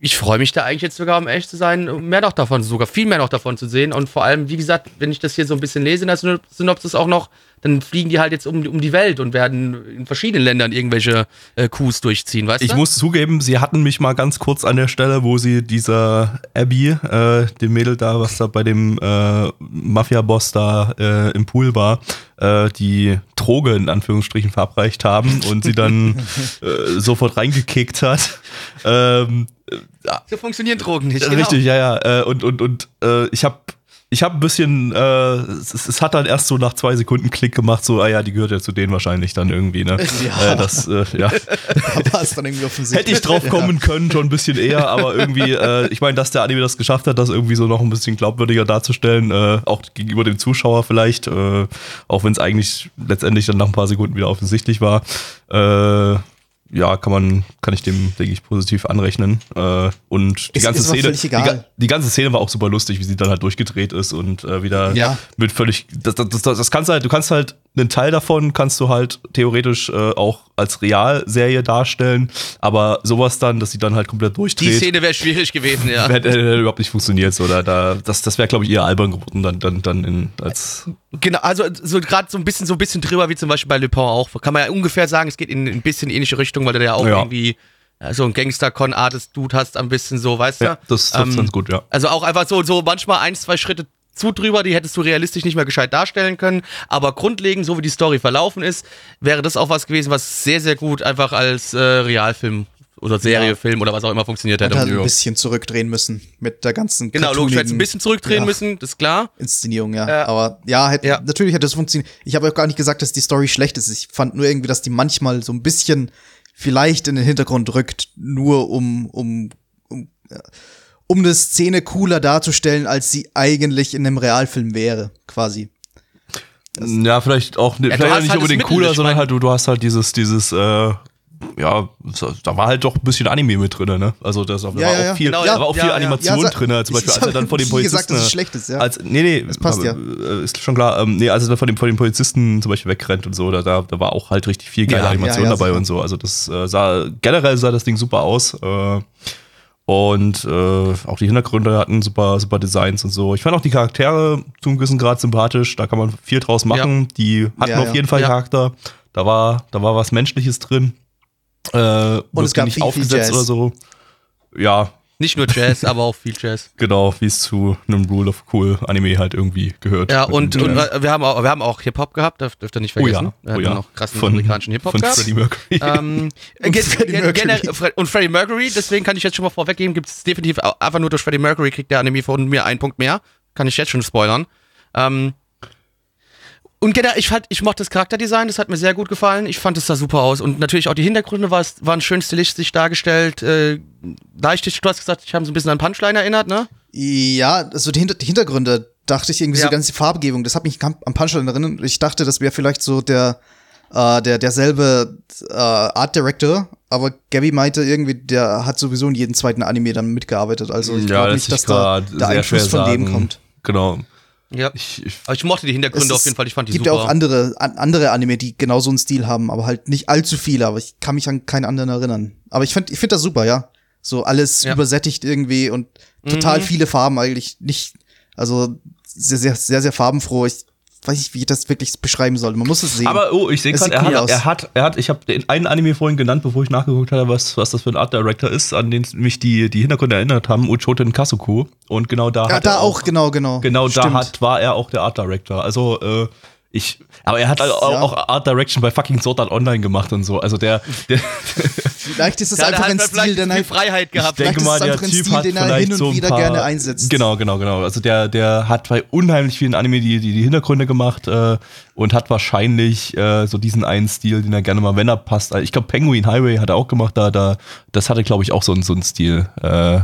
S1: ich freue mich da eigentlich jetzt sogar, um ehrlich zu sein, mehr noch davon, sogar viel mehr noch davon zu sehen. Und vor allem, wie gesagt, wenn ich das hier so ein bisschen lese in der Synop- Synopsis auch noch, dann fliegen die halt jetzt um, um die Welt und werden in verschiedenen Ländern irgendwelche äh, Coups durchziehen, weißt
S2: Ich
S1: du?
S2: muss zugeben, sie hatten mich mal ganz kurz an der Stelle, wo sie dieser Abby, äh, dem Mädel da, was da bei dem äh, Mafia-Boss da äh, im Pool war, äh, die Droge in Anführungsstrichen verabreicht haben und sie dann äh, sofort reingekickt hat. Ähm,
S1: so funktionieren Drogen nicht. genau.
S2: Richtig, ja, ja. Äh, und und, und äh, ich habe ich habe ein bisschen, äh, es, es hat dann erst so nach zwei Sekunden Klick gemacht, so, ah ja, die gehört ja zu denen wahrscheinlich dann irgendwie, ne?
S3: Ja.
S2: Äh, das, äh, ja.
S3: War es dann irgendwie offensichtlich.
S2: Hätte ich drauf kommen können, schon ein bisschen eher, aber irgendwie, äh, ich meine, dass der Anime das geschafft hat, das irgendwie so noch ein bisschen glaubwürdiger darzustellen, äh, auch gegenüber dem Zuschauer vielleicht, äh, auch wenn es eigentlich letztendlich dann nach ein paar Sekunden wieder offensichtlich war. Äh, ja, kann man, kann ich dem, denke ich, positiv anrechnen. Äh, und die
S3: Ist-
S2: ganze
S3: ist
S2: Szene, die, die ganze Szene war auch super lustig, wie sie dann halt durchgedreht ist und äh, wieder
S3: Ja.
S2: mit völlig, das, das, das, das kannst du halt, du kannst halt einen Teil davon kannst du halt theoretisch äh, auch als Realserie darstellen, aber sowas dann, dass sie dann halt komplett
S1: Die
S2: durchdreht,
S1: Szene wäre schwierig gewesen, ja.
S2: hätte, hätte überhaupt nicht funktioniert. So, da, da, das das wäre, glaube ich, eher albern geworden, dann, dann, dann in, als.
S1: Genau, also so gerade so ein bisschen so ein bisschen drüber, wie zum Beispiel bei Le Pen auch. Kann man ja ungefähr sagen, es geht in ein bisschen ähnliche Richtung, weil du ja auch
S2: Ja.
S1: irgendwie äh, so ein Gangster-Con-Artist-Dude hast, ein bisschen so, weißt du?
S2: Ja, das trifft
S1: Ähm,
S2: ganz gut, ja.
S1: Also auch einfach so, so manchmal ein, zwei Schritte zu drüber, die hättest du realistisch nicht mehr gescheit darstellen können. Aber grundlegend, so wie die Story verlaufen ist, wäre das auch was gewesen, was sehr, sehr gut einfach als äh, Realfilm oder Serie,
S3: Ja.
S1: Film oder was auch immer funktioniert hätte.
S3: Hat halt ein bisschen zurückdrehen müssen mit der ganzen
S1: Genau, logisch, du hättest ein
S3: cartoonigen
S1: bisschen zurückdrehen
S3: ja,
S1: müssen, das ist klar.
S3: Inszenierung, ja.
S1: Ja.
S3: Aber ja, hätte,
S1: Ja.
S3: natürlich hätte es funktioniert. Ich habe auch gar nicht gesagt, dass die Story schlecht ist. Ich fand nur irgendwie, dass die manchmal so ein bisschen vielleicht in den Hintergrund rückt, nur um, um, um, um eine Szene cooler darzustellen, als sie eigentlich in einem Realfilm wäre, quasi.
S2: Ja, vielleicht auch ne,
S1: Ja,
S2: vielleicht nicht
S1: halt das
S2: unbedingt cooler, sondern halt du, du hast halt dieses, dieses, äh, ja, so- da war halt doch ein bisschen Anime mit drin, ne? Also da war
S3: Ja, ja, ja.
S2: auch viel,
S1: Genau,
S2: da
S1: ja.
S2: war auch
S1: Ja,
S2: viel
S1: ja.
S2: Animation
S3: Ja,
S2: drin, zum Beispiel, als er dann vor dem Polizisten.
S3: gesagt, dass es schlecht ist, ja.
S2: Als, nee, nee,
S3: Das passt ja.
S2: äh, Ist schon klar. Ähm, nee, als er dann vor dem, vor dem Polizisten zum Beispiel wegrennt und so, da, da, da war auch halt richtig viel geile
S1: Ja,
S2: Animation
S3: ja, ja,
S2: dabei
S3: sicher.
S2: und so. Also das äh, sah, generell sah das Ding super aus. Äh, und äh, auch die Hintergründe hatten super, super Designs und so. Ich fand auch die Charaktere zu einem gewissen Grad sympathisch. Da kann man viel draus machen. Die hatten
S3: Ja,
S2: auf
S3: ja.
S2: jeden Fall
S1: Ja.
S2: Charakter. Da war, da war was Menschliches drin. Äh, wirkte
S3: es gab
S2: nicht
S3: viel, viel
S2: aufgesetzt
S3: Jazz.
S2: oder so. Ja,
S1: Nicht nur Jazz, aber auch viel Jazz.
S2: genau, wie es zu einem Rule of Cool Anime halt irgendwie gehört.
S1: Ja, und, und äh, wir haben auch, wir haben auch Hip-Hop gehabt, dürft, dürft ihr nicht
S2: Oh
S1: vergessen.
S2: ja,
S1: Wir
S2: oh
S1: hatten
S2: ja.
S1: noch krassen
S2: Von-
S1: amerikanischen Hip-Hop
S2: von
S1: gehabt.
S2: Freddie Mercury.
S1: Ähm, gen
S3: Freddie Mercury.
S1: und Freddie Mercury, deswegen kann ich jetzt schon mal vorweggeben, gibt es definitiv einfach nur durch Freddie Mercury kriegt der Anime von mir einen Punkt mehr. Kann ich jetzt schon spoilern. Ähm, und generell, ich, fand, ich mochte das Charakterdesign, das hat mir sehr gut gefallen. Ich fand es sah super aus. Und natürlich auch die Hintergründe war, waren schön stilistisch dargestellt. Äh, leichtig, du hast gesagt, ich habe so ein bisschen an Punchline erinnert, ne?
S3: Ja, also die, Hinter die Hintergründe dachte ich irgendwie
S1: Ja.
S3: so ganz die Farbgebung. Das hat mich am Punchline erinnert. Ich dachte, das wäre vielleicht so der, äh, der derselbe äh, Art Director, aber Gabby meinte irgendwie, der hat sowieso in jedem zweiten Anime dann mitgearbeitet. Also ich glaube nicht, dass da der Einfluss von dem kommt.
S2: Genau.
S1: Ja.
S2: Ich, ich,
S1: Aber ich mochte die Hintergründe auf jeden Fall, ich fand die
S3: gibt
S1: super.
S3: ja auch andere, an, andere Anime, die genau so einen Stil haben, aber halt nicht allzu viele, aber ich kann mich an keinen anderen erinnern. Aber ich finde ich find das super, ja. So alles
S1: Ja.
S3: übersättigt irgendwie und total
S1: Mhm.
S3: viele Farben eigentlich nicht, also sehr, sehr, sehr, sehr farbenfroh. Ich weiß nicht, wie ich das wirklich beschreiben soll. Man muss es sehen.
S2: aber oh, ich sehe
S3: Es
S2: gerade, er,
S3: cool
S2: er hat, er hat, ich habe den einen Anime vorhin genannt, bevor ich nachgeguckt habe, was, was das für ein Art Director ist, an den mich die, die Hintergründe erinnert haben, Uchoten Kasuku. Und genau da
S3: ja,
S2: hat
S3: da
S2: er
S3: auch, genau, genau.
S2: Genau, da
S3: Stimmt.
S2: hat, war er auch der Art Director. Also, äh, ich, aber er hat halt auch,
S3: Ja.
S2: auch Art Direction bei fucking Sword Art Online gemacht und so. Also der, der
S3: Vielleicht ist es
S1: er
S3: einfach
S1: halt
S3: ein
S1: vielleicht
S3: Stil, den
S1: viel
S3: er,
S1: Freiheit gehabt.
S2: ich denke
S3: ist
S2: mal, der
S3: einfach ein
S2: Typ
S3: Stil,
S2: hat
S3: den er
S2: vielleicht
S3: hin und
S2: so ein
S3: wieder
S2: paar,
S3: gerne einsetzt.
S2: Genau, genau, genau. Also der, der hat bei unheimlich vielen Anime die, die, die Hintergründe gemacht äh, und hat wahrscheinlich äh, so diesen einen Stil, den er gerne mal, wenn er passt. Ich glaube, Penguin Highway hat er auch gemacht. Da, da, das hatte, glaube ich, auch so, einen- so einen Stil. Äh,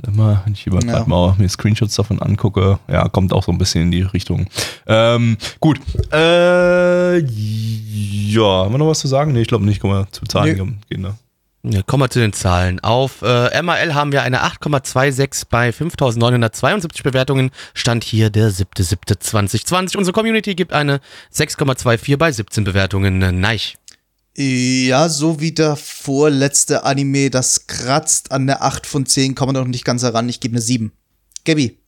S2: warte mal, wenn ich über
S3: Ja.
S2: mal mir Screenshots davon angucke, ja, kommt auch so ein bisschen in die Richtung. Ähm, gut. Äh, ja, haben wir noch was zu sagen? Nee, ich glaube nicht. Guck mal, zu Zahlen gehen. Ne?
S1: Ja, kommen wir zu den Zahlen. Auf äh, MAL haben wir eine 8,26 bei 5.972 Bewertungen. Stand hier der 7.7.2020. Unsere Community gibt eine 6,24 bei 17 Bewertungen. Neich.
S3: Ja, so wie der vorletzte Anime, das kratzt an der 8 von 10, kommen wir noch nicht ganz heran. Ich gebe eine 7. Gabby.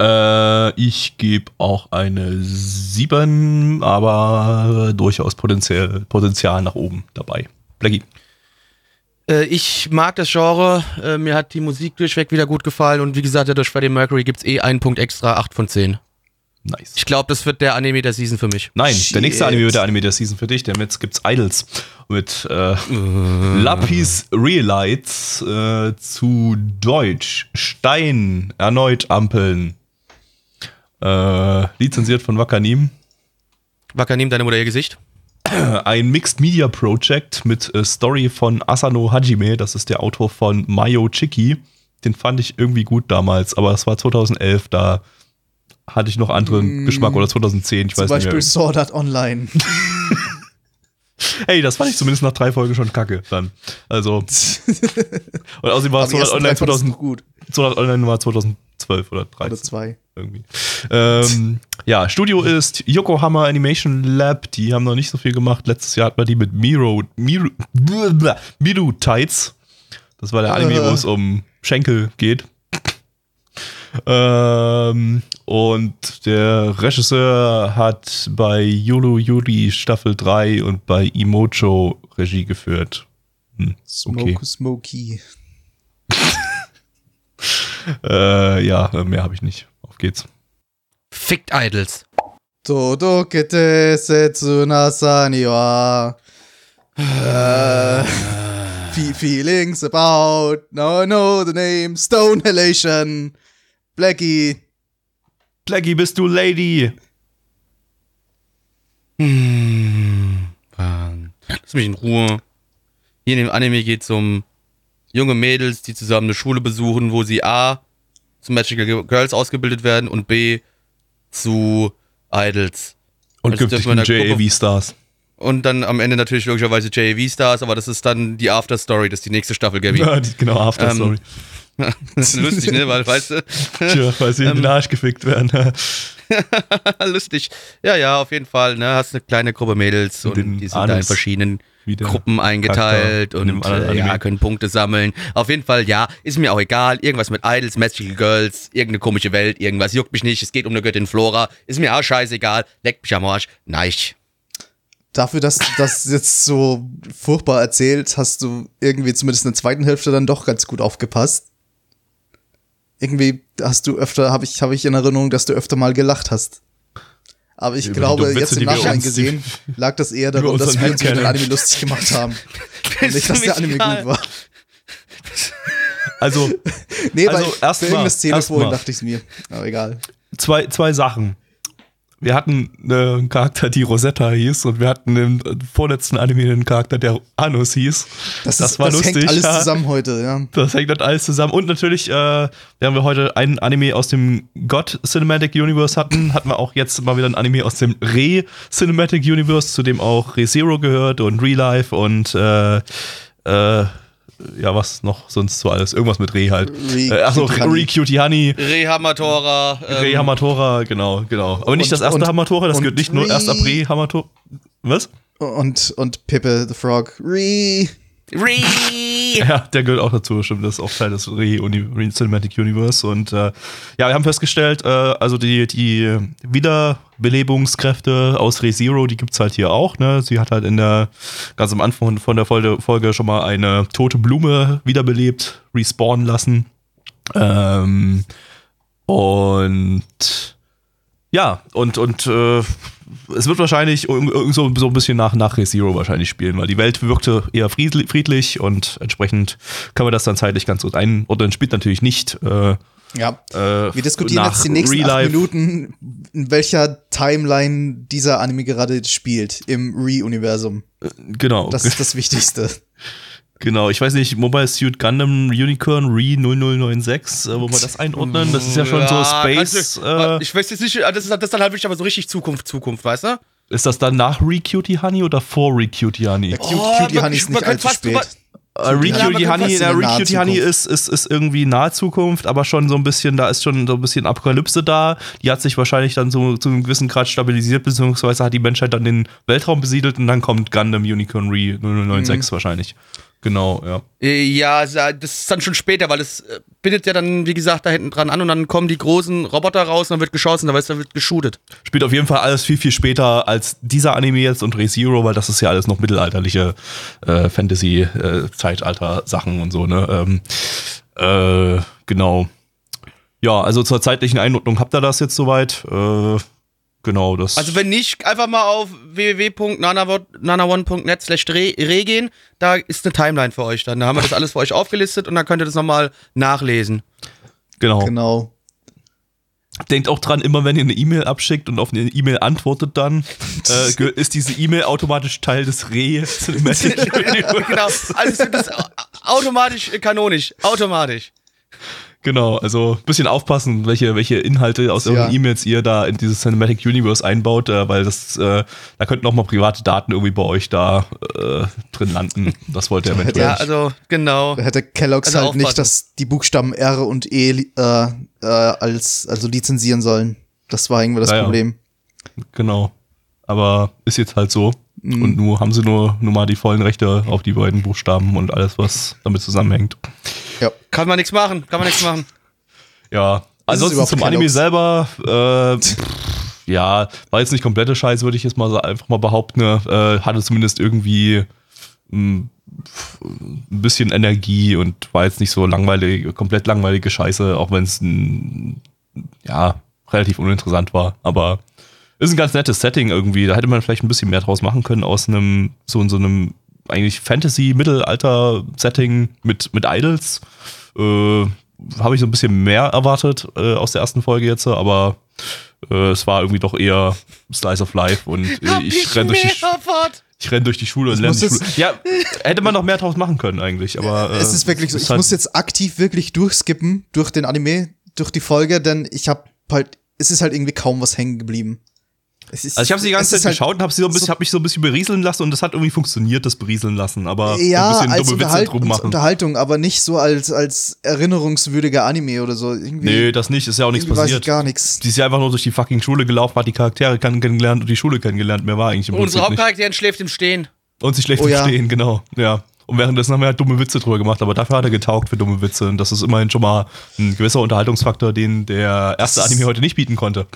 S2: Äh, ich gebe auch eine 7, aber durchaus potenziell, Potenzial nach oben dabei. Blackie.
S1: Äh, ich mag das Genre. Äh, mir hat die Musik durchweg wieder gut gefallen. Und wie gesagt, ja, durch Freddie Mercury gibt's eh einen Punkt extra, 8 von 10.
S2: Nice.
S1: Ich glaube, das wird der Anime der Season für mich.
S2: Nein,
S3: Shit.
S2: der nächste Anime wird der Anime der Season für dich, denn jetzt gibt's Idols mit äh, Lapis Realites äh, zu Deutsch Stein erneut Ampeln. Äh, lizenziert von Wakanim.
S1: Wacker, nimm deine Mutter ihr Gesicht.
S2: Ein Mixed Media Project mit äh, Story von Asano Hajime, das ist der Autor von Mayo Chiki. Den fand ich irgendwie gut damals, aber das war 2011, da hatte ich noch anderen Geschmack oder 2010, ich
S3: Zum
S2: weiß nicht
S3: Beispiel
S2: mehr.
S3: Sword Art Online.
S2: Hey, das fand ich zumindest nach drei Folgen schon kacke dann. Also. und außerdem war Sword Art Online
S3: drei fandest du
S2: 2000,
S3: noch gut.
S2: Sword Art Online war 2012 oder 13
S3: Oder zwei.
S2: irgendwie. Ähm, ja, Studio ist Yokohama Animation Lab. Die haben noch nicht so viel gemacht. Letztes Jahr hat man die mit Miro, Miro, Miru Tights. Das war der Anime, wo es um Schenkel geht. Ähm, und der Regisseur hat bei Yolo Yuri Staffel 3 und bei Imocho Regie geführt. Hm,
S3: Smoke
S2: okay.
S3: Smokey.
S2: Äh, ja, mehr habe ich nicht. Auf geht's.
S1: Fickt Idols.
S3: Todokete Setsuna ni wa. Äh, fe- feelings about. No, I know the name. Stone Halation. Blackie.
S2: Blackie, bist du Lady?
S1: Hm. Mann. Lass mich in Ruhe. Hier in dem Anime geht es um junge Mädels, die zusammen eine Schule besuchen, wo sie A zu Magical Girls ausgebildet werden und B zu Idols.
S2: Und
S1: wir
S2: künftigen JAV-Stars.
S1: Und dann am Ende natürlich logischerweise JAV-Stars, aber das ist dann die After-Story, das ist die nächste Staffel, Gabby.
S2: Ja, genau, After
S1: Ähm,
S2: Story.
S1: Lustig, ne? Weil, weißt du?
S2: Tja, weil sie in den Arsch gefickt werden.
S1: Lustig. Ja, ja, auf jeden Fall. Ne? Hast eine kleine Gruppe Mädels und
S2: Den
S1: die sind da in
S2: Anus
S1: verschiedenen Gruppen eingeteilt
S2: Charakter
S1: und äh, ja, können Punkte sammeln. Auf jeden Fall, ja, ist mir auch egal. Irgendwas mit Idols, Magical Girls, irgendeine komische Welt, irgendwas juckt mich nicht. Es geht um eine Göttin Flora. Ist mir auch scheißegal. Leckt mich am Arsch. Nein.
S3: Dafür, dass du das jetzt so furchtbar erzählt, hast du irgendwie zumindest in der zweiten Hälfte dann doch ganz gut aufgepasst. Irgendwie hast du öfter, habe ich, hab ich in Erinnerung, dass du öfter mal gelacht hast. Aber ich
S2: Über
S3: glaube,
S2: dummen
S3: jetzt
S2: Witze,
S3: im Nachhinein gesehen, lag das eher daran, dass wir uns über den. Anime lustig gemacht haben. Und nicht, dass der Anime gut war.
S2: Also,
S3: Nee,
S2: Also,
S3: weil
S2: erst
S3: für irgendeine
S2: mal,
S3: Szene vorhin dachte ich mir. Aber egal.
S2: zwei, zwei Sachen. Wir hatten einen Charakter, die Rosetta hieß, und wir hatten im vorletzten Anime einen Charakter, der Anus hieß.
S3: Das,
S2: Das
S3: ist,
S2: war
S3: das
S2: lustig,
S3: hängt alles
S2: ja.
S3: zusammen heute, ja.
S2: Das hängt dann alles zusammen. Und natürlich, äh, während wir heute einen Anime aus dem God Cinematic Universe hatten, hatten wir auch jetzt mal wieder ein Anime aus dem Re Cinematic Universe, zu dem auch Re Zero gehört und Re Life und äh, äh, ja, was noch sonst so alles. Irgendwas mit Re halt.
S3: Re
S2: äh, achso,
S3: Cutie Honey.
S2: Re Cutie Honey.
S1: Rehamatora. Ähm,
S2: Re Hamatora, genau, genau. Aber nicht
S3: Und-
S2: das erste
S3: und-
S2: Hamatora, das gehört nicht nur erst ab
S3: Re-
S2: Re Hamatora. Was?
S3: Und, und Pippe the Frog. Re.
S1: Re
S2: Ja, der gehört auch dazu, stimmt. Das ist auch Teil des Re, Re Cinematic Universe. Und äh, ja, wir haben festgestellt, äh, also die, die Wiederbelebungskräfte aus Re Zero, die gibt's halt hier auch. Ne? Sie hat halt in der, ganz am Anfang von der Folge, Folge schon mal eine tote Blume wiederbelebt, respawnen lassen. Ähm, und ja, und, und äh, es wird wahrscheinlich so, so ein bisschen nach, nach Re-Zero wahrscheinlich spielen, weil die Welt wirkte eher friedli- friedlich und entsprechend können wir das dann zeitlich ganz gut einordnen. Spielt natürlich nicht. Äh,
S3: Ja.
S2: äh,
S3: Wir diskutieren
S2: nach
S3: jetzt die nächsten acht. Minuten, in welcher Timeline dieser Anime gerade spielt, im Re-Universum.
S2: Genau,
S3: Das ist das Wichtigste.
S2: genau. Ich weiß nicht, Mobile Suit Gundam Unicorn Re 0096, äh, wo wir das einordnen. Das ist ja schon so
S1: Ja,
S2: Space.
S1: kannst du-
S2: Äh,
S1: ich weiß jetzt nicht, das ist, das ist dann halt wirklich aber so richtig Zukunft, Zukunft, weißt du?
S2: ist das dann nach Re Cutie Honey oder vor Re Cutie Honey?
S3: Cute,
S1: Oh,
S3: Cutie Honey ist nicht allzu spät.
S2: Äh, Re
S3: Ja,
S2: Honey, na,
S3: in der
S2: Re Cutie Honey ist, ist, ist irgendwie nahe Zukunft, aber schon so ein bisschen, da ist schon so ein bisschen Apokalypse da. Die hat sich wahrscheinlich dann so zu einem gewissen Grad stabilisiert, beziehungsweise hat die Menschheit dann den Weltraum besiedelt und dann kommt Gundam Unicorn Re 0096 wahrscheinlich. Genau, ja.
S1: Äh, Ja, das ist dann schon später, weil es äh, bindet ja dann, wie gesagt, da hinten dran an und dann kommen die großen Roboter raus und dann wird geschossen, da dann wird geshootet.
S2: Spielt auf jeden Fall alles viel, viel später als dieser Anime jetzt und ReZero, weil das ist ja alles noch mittelalterliche äh, Fantasy-Zeitalter-Sachen und so, ne? Ähm, äh, genau. Ja, also zur zeitlichen Einordnung habt ihr das jetzt soweit. Äh, genau, das.
S1: Also wenn nicht, einfach mal auf www.nanaone.net slash re gehen, da ist eine Timeline für euch dann. Da haben wir das alles für euch aufgelistet und dann könnt ihr das nochmal nachlesen.
S2: genau.
S3: Genau.
S2: Denkt auch dran, immer wenn ihr eine E-Mail abschickt und auf eine E-Mail antwortet dann, äh, ist diese E-Mail automatisch Teil des Re
S1: genau, also es das automatisch kanonisch, automatisch.
S2: Genau, also ein bisschen aufpassen, welche, welche Inhalte aus euren
S3: Ja.
S2: E-Mails ihr da in dieses Cinematic Universe einbaut, äh, weil das, äh, da könnten auch mal private Daten irgendwie bei euch da äh, drin landen. Das wollt ihr eventuell.
S1: Ja, also genau.
S3: Da hätte Kellogg's
S1: Also
S3: halt
S1: aufpassen.
S3: nicht, dass die Buchstaben R und E äh, äh, als also lizenzieren sollen. Das war irgendwie das
S2: Ja, ja.
S3: Problem.
S2: Genau. Aber ist jetzt halt so.
S1: Mhm.
S2: Und nur haben sie nur, nur mal die vollen Rechte auf die beiden Buchstaben und alles, was damit zusammenhängt.
S3: Ja.
S1: Kann man nichts machen, kann man nichts machen.
S2: Ja, ansonsten zum Anime
S3: Obst?
S2: selber, äh, pff, ja, war jetzt nicht komplette Scheiße, würde ich jetzt mal einfach mal behaupten. ne? Äh, hatte zumindest irgendwie pff, ein bisschen Energie und war jetzt nicht so langweilig, komplett langweilige Scheiße, auch wenn es ja relativ uninteressant war. Aber ist ein ganz nettes Setting irgendwie. Da hätte man vielleicht ein bisschen mehr draus machen können aus einem so, so einem eigentlich Fantasy-Mittelalter-Setting mit, mit Idols. Äh, Habe ich so ein bisschen mehr erwartet äh, aus der ersten Folge jetzt, aber äh, es war irgendwie doch eher Slice of Life und äh, ich renn durch die ich renn durch die Schule und lerne die Schule. Ja, hätte man noch mehr draus machen können eigentlich, aber äh,
S3: es ist wirklich so. Ich
S2: halt-
S3: muss jetzt aktiv wirklich durchskippen durch den Anime, durch die Folge, denn ich habe halt, es ist halt irgendwie kaum was hängen geblieben. Es ist,
S2: Also ich habe sie die ganze Zeit
S3: halt-
S2: geschaut und habe sie so bisschen,
S3: so-
S2: hab mich so ein bisschen berieseln lassen und das hat irgendwie funktioniert, das berieseln lassen, aber
S3: ja,
S2: so ein bisschen
S3: als
S2: dumme Witze
S3: Unterhalt
S2: drum
S3: als
S2: machen.
S3: Unterhaltung, aber nicht so als, als erinnerungswürdiger Anime oder so. Irgendwie,
S2: Nee, das nicht, ist ja auch nichts
S3: irgendwie weiß ich
S2: passiert.
S3: gar nichts.
S2: Die ist ja einfach nur durch die fucking Schule gelaufen, hat die Charaktere kenn- kennengelernt und die Schule kennengelernt. Mehr war eigentlich im
S1: Unsere
S2: Prinzip nicht.
S1: Hauptcharakterin schläft im Stehen.
S2: Und sie schläft
S3: Oh
S2: im
S3: ja.
S2: Stehen, genau. Ja. Und währenddessen haben wir halt dumme Witze drüber gemacht, aber dafür hat er getaugt für dumme Witze. Und das ist immerhin schon mal ein gewisser Unterhaltungsfaktor, den der erste Anime heute nicht bieten konnte.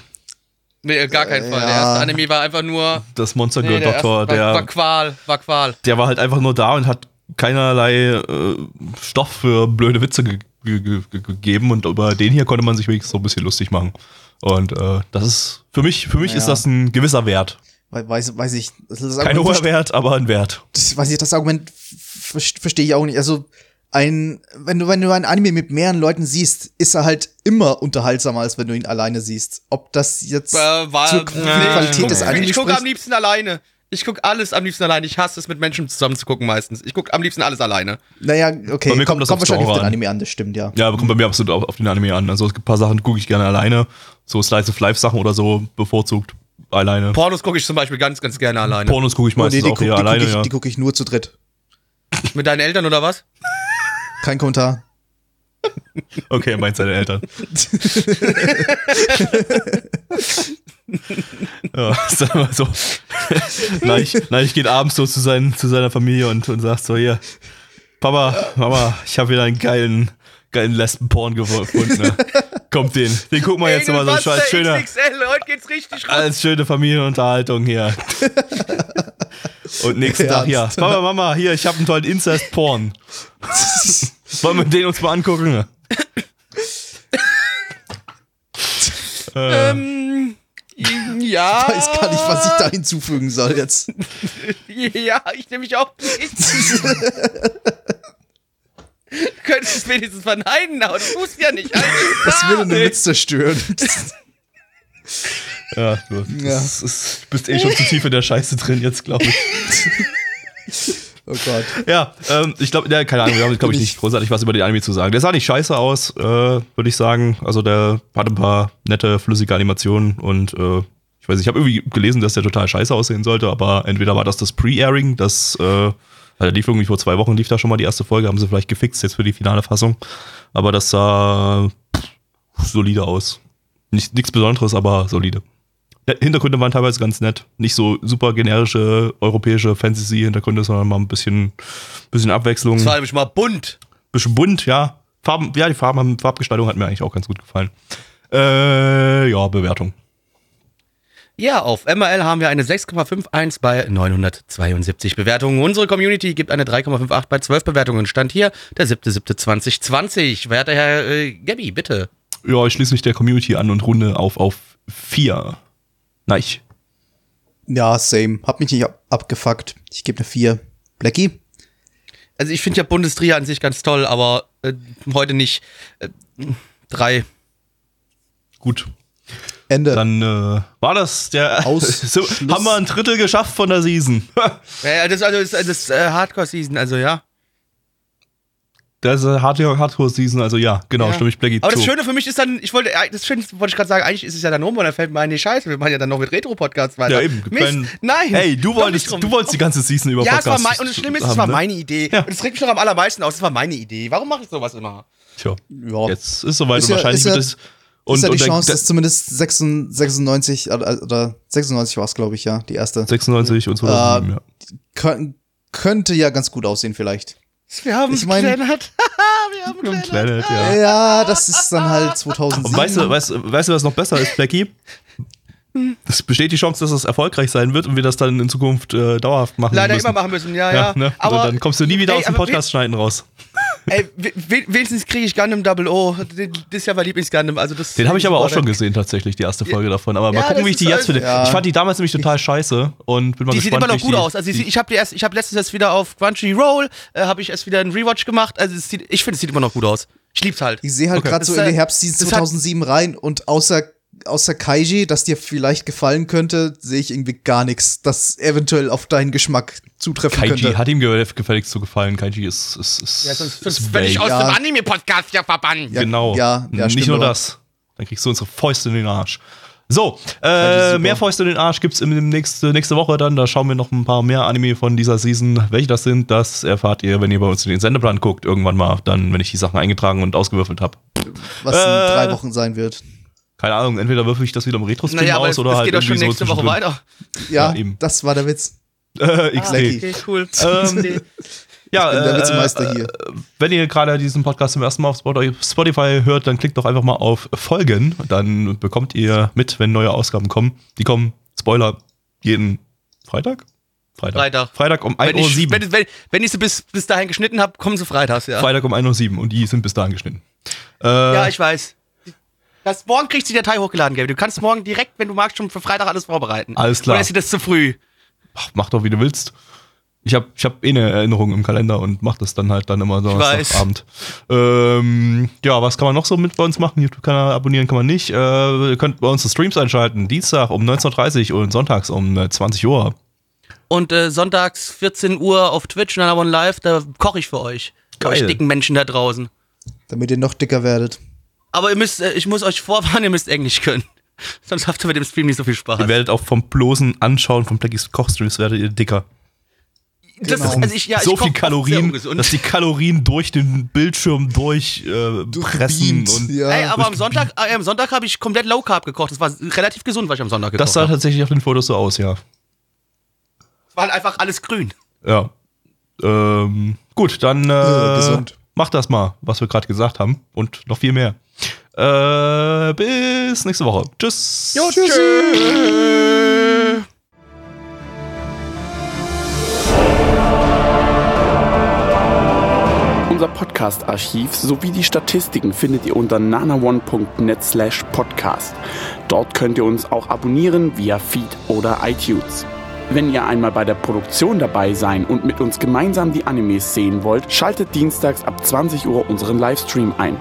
S1: Nee, gar keinen Fall. Der
S3: Ja.
S1: erste Anime war einfach nur.
S2: Das Monster
S1: Nee, der
S2: Doktor,
S1: erste war, war
S2: der,
S1: Qual, war Qual.
S2: der war halt einfach nur da und hat keinerlei äh, Stoff für blöde Witze ge ge ge ge gegeben und über den hier konnte man sich wenigstens so ein bisschen lustig machen. Und äh, das ist, für mich, für mich
S3: Ja.
S2: ist das ein gewisser Wert.
S3: We- Weiß, weiß ich.
S2: Kein
S3: Argument
S2: hoher Wert, aber ein Wert.
S3: das, weiß ich, das Argument ver- verstehe ich auch nicht. Also, ein, wenn du, wenn du ein Anime mit mehreren Leuten siehst, ist er halt immer unterhaltsamer, als wenn du ihn alleine siehst. Ob das jetzt
S1: Äh, war,
S3: zur
S1: nee,
S3: Qualität
S1: ich
S3: des
S1: guck-
S3: Animes
S1: Ich gucke am liebsten alleine. Ich gucke alles am liebsten alleine. Ich hasse es, mit Menschen zusammen zu gucken meistens. Ich gucke am liebsten alles alleine.
S3: Naja, okay,
S2: Bei mir kommt
S3: kommt,
S2: das
S3: kommt wahrscheinlich auf den
S2: an.
S3: Anime an, das stimmt, ja.
S2: Ja, kommt bei mir absolut auf, auf den Anime an. Also es gibt ein paar Sachen, gucke ich gerne alleine. So Slice of Life Sachen oder so bevorzugt alleine.
S1: Pornos gucke ich zum Beispiel ganz, ganz gerne alleine.
S2: Pornos gucke ich
S3: Oh,
S2: meistens
S3: die, die,
S2: auch
S3: guck,
S2: eher
S3: die
S2: alleine,
S3: gucke ich,
S2: ja.
S3: die guck ich nur zu dritt.
S1: Mit deinen Eltern oder was?
S3: Kein Kommentar.
S2: Okay, meint seine Eltern. ja, sag mal so. Neich, Neich geht abends so zu, seinen, zu seiner Familie und, und sagt so, hier, Papa, Mama, ich habe wieder einen geilen, geilen Lesben-Porn gefunden. Ne? Kommt den, den gucken wir jetzt mal so
S1: geht's richtig rund.
S2: als schöne Familienunterhaltung hier. Und nächsten Tag, ja,
S3: Ernst?
S2: Papa, Mama, hier, ich habe einen tollen Incest-Porn. Wollen wir den uns mal angucken? äh,
S1: Ähm, ja.
S3: Ich weiß gar nicht, was ich da hinzufügen soll jetzt.
S1: Ja, ich nehme mich auch nicht. Könntest es wenigstens verneinen, aber du tust ja nicht.
S3: Das würde einen Witz zerstören.
S2: Ja, du
S3: Ja.
S2: ist, bist eh schon zu tief in der Scheiße drin jetzt, glaube ich.
S3: Oh Gott.
S2: Ja, ähm, ich glaube, ja, keine Ahnung, wir haben, glaube ich, nicht großartig was über die Anime zu sagen. Der sah nicht scheiße aus, äh, würde ich sagen. Also der hatte ein paar nette, flüssige Animationen und äh, ich weiß nicht, ich habe irgendwie gelesen, dass der total scheiße aussehen sollte, aber entweder war das das Pre-Airing, das, äh, also der lief irgendwie vor zwei Wochen, lief da schon mal die erste Folge, haben sie vielleicht gefixt jetzt für die finale Fassung. Aber das sah pff, solide aus. Nicht, nichts Besonderes, aber solide. Hintergründe waren teilweise ganz nett. Nicht so super generische europäische Fantasy-Hintergründe, sondern mal ein bisschen, bisschen Abwechslung.
S1: Es war nämlich mal bunt.
S2: Bisschen bunt, ja. Farben, ja, die Farben haben, Farbgestaltung hat mir eigentlich auch ganz gut gefallen. Äh, ja, Bewertung.
S1: Ja, auf MRL haben wir eine 6,51 bei 972 Bewertungen. Unsere Community gibt eine 3,58 bei 12 Bewertungen. Stand hier der 7.7.2020. Werter Herr äh, Gabi, bitte.
S2: Ja, ich schließe mich der Community an und runde auf auf 4. Neich.
S3: Ja, same. Hab mich nicht ab abgefuckt. Ich gebe eine 4. Blackie?
S1: Also ich finde ja Bundesliga an sich ganz toll, aber äh, heute nicht. Äh, drei.
S2: Gut.
S3: Ende.
S2: Dann äh, war das der.
S3: Aus
S2: haben wir ein Drittel geschafft von der Season.
S1: ja, das, ist also, das, das Hardcore-Season, also ja.
S2: Das ist eine Hardcore- Hardcore-Season, also ja, genau,
S1: ja.
S2: stimme ich Blackie
S1: Aber das
S2: zu.
S1: Schöne für mich ist dann, ich wollte, das Schöne wollte ich gerade sagen, eigentlich ist es ja dann rum, und dann fällt mir ein, nee, scheiße, wir machen ja dann noch mit Retro-Podcasts weiter.
S2: Ja, eben.
S1: Mist, nein.
S2: Hey, du wolltest, du wolltest die ganze Season über
S1: Ja, es war
S2: Podcasts
S1: mein, und das Schlimme ist, es war
S2: ne?
S1: meine Idee.
S2: Ja.
S1: Und es regt mich noch am allermeisten aus, es war meine Idee. Warum mache ich sowas immer?
S2: Tja,
S3: ja.
S2: jetzt ist soweit
S3: Ist
S2: und
S3: ja-
S2: wahrscheinlich
S3: ist ja-
S2: wird es. Und,
S3: ist ja die
S2: und
S3: Chance, dass zumindest 96, 96 oder, oder 96 war es, glaube ich, ja, die erste.
S2: 96 und 2007,
S3: Äh,
S2: ja.
S3: Kön könnte ja ganz gut aussehen, vielleicht.
S1: Wir haben
S3: Ich mein-
S1: Planet. wir haben Planet.
S2: Planet, ja.
S3: Ja, das ist dann halt 2007.
S2: Und weißt du, weißt, du- weißt du, was noch besser ist, Blackie? Es besteht die Chance, dass es erfolgreich sein wird und wir das dann in Zukunft äh, dauerhaft machen
S1: Leider
S2: müssen.
S1: immer machen müssen, ja, ja.
S2: Ja, ne?
S1: Aber
S2: und dann kommst du nie wieder
S1: ey,
S2: aus dem
S1: aber
S2: Podcast schneiden raus.
S1: Ey, we- we- wenigstens kriege ich Gundam Double O. Das ist ja mein Lieblings-Gundam. Also das
S2: Den habe ich aber auch schon gesehen, tatsächlich, die erste Folge davon. Aber
S1: Ja,
S2: mal gucken, wie ich die jetzt finde.
S3: Ja.
S2: Ich fand die damals nämlich total scheiße und bin mal
S1: Die sieht
S2: gespannt,
S1: immer noch
S2: wie ich
S1: gut
S2: die,
S1: aus. Also
S2: die,
S1: ich, habe erst, ich habe letztens erst wieder auf Crunchyroll, äh, habe ich erst wieder einen Rewatch gemacht. Also es sieht, ich finde, es sieht immer noch gut aus. Ich lieb's halt.
S3: Ich sehe halt
S2: Okay.
S3: gerade so in die Herbstseason
S1: das hat-
S3: 2007 rein und außer, außer Kaiji, das dir vielleicht gefallen könnte, sehe ich irgendwie gar nichts, das eventuell auf deinen Geschmack zutreffen
S2: Kaiji
S3: könnte.
S2: hat ihm ge- gefälligst zu gefallen. Kaiji ist, ist, ist,
S1: Ja, sonst,
S2: ist
S1: werde ich aus
S3: Ja.
S1: dem Anime-Podcast ja verbannt.
S3: Ja,
S2: Genau.
S3: ja, ja,
S2: Nicht nur das. Dann kriegst du unsere Fäuste in den Arsch. So, äh, mehr Fäuste in den Arsch gibt's im, im nächste, nächste Woche dann. Da schauen wir noch ein paar mehr Anime von dieser Season. Welche das sind, das erfahrt ihr, wenn ihr bei uns in den Sendeplan guckt. Irgendwann mal, dann, wenn ich die Sachen eingetragen und ausgewürfelt habe.
S3: was in
S2: Äh,
S3: drei Wochen sein wird.
S2: Keine Ahnung, entweder würfel ich das wieder im Retro-Stream
S1: Naja,
S2: aus
S1: es,
S2: oder
S1: es
S2: halt
S1: geht doch schon nächste
S2: so
S1: Woche weiter.
S3: Ja,
S2: ja, eben.
S3: das war der Witz.
S2: Äh, XD.
S3: Blackie.
S1: Okay, cool.
S2: Ähm, ja,
S3: bin der
S2: äh,
S3: Witzmeister
S2: äh,
S3: hier.
S2: Wenn ihr gerade diesen Podcast zum ersten Mal auf Spot- Spotify hört, dann klickt doch einfach mal auf Folgen. Dann bekommt ihr mit, wenn neue Ausgaben kommen. Die kommen, Spoiler, jeden Freitag? Freitag.
S1: Freitag.
S2: Freitag um
S1: Wenn
S2: 1.07 Uhr.
S1: ich, wenn, wenn, wenn ich sie bis, bis dahin geschnitten habe, kommen sie freitags, ja.
S2: Freitag um 1.07 Uhr und die sind bis dahin geschnitten. Äh,
S1: Ja, ich weiß. Das, morgen kriegst du die Datei hochgeladen, Gaby. Du kannst morgen direkt, wenn du magst, schon für Freitag alles vorbereiten.
S2: Alles klar.
S1: Oder ist dir das zu früh?
S2: ach, mach doch, wie du willst. Ich habe ich hab eh eine Erinnerung im Kalender und mach das dann halt dann immer. Donnerstagabend. Ähm, ja, was kann man noch so mit bei uns machen? YouTube-Kanal abonnieren kann man nicht. Äh, ihr könnt bei uns die Streams einschalten. Dienstag um 19.30 Uhr und sonntags um äh, 20 Uhr.
S1: Und äh, sonntags 14 Uhr auf Twitch und dann aber live, da koche ich für euch. Für
S2: Geil.
S1: euch dicken Menschen da draußen.
S3: Damit ihr noch dicker werdet.
S1: Aber ihr müsst, äh, ich muss euch vorwarnen, ihr müsst Englisch können. Sonst habt ihr mit dem Stream nicht so viel Spaß.
S2: Ihr werdet auch vom bloßen Anschauen von Blackies Kochstreams werdet ihr dicker.
S1: das
S3: Genau.
S1: ist, also ich, ja,
S2: so
S1: ich
S2: viel Kalorien, dass die Kalorien durch den Bildschirm durch äh, pressen und
S3: ja.
S1: Ey, aber am Sonntag, äh, am Sonntag habe ich komplett Low Carb gekocht. Das war relativ gesund, was ich am Sonntag gekocht
S2: das sah
S1: habe.
S2: tatsächlich auf den Fotos so aus, ja.
S1: Es war halt einfach alles grün.
S2: Ja. Ähm, gut, dann äh,
S3: Äh, gesund.
S2: macht das mal, was wir gerade gesagt haben. Und noch viel mehr. Äh, bis nächste Woche. Tschüss.
S1: Jo, tschüss.
S4: Unser Podcast-Archiv sowie die Statistiken findet ihr unter nanaone.net slash podcast. Dort könnt ihr uns auch abonnieren via Feed oder iTunes. Wenn ihr einmal bei der Produktion dabei sein und mit uns gemeinsam die Animes sehen wollt, schaltet dienstags ab 20 Uhr unseren Livestream ein.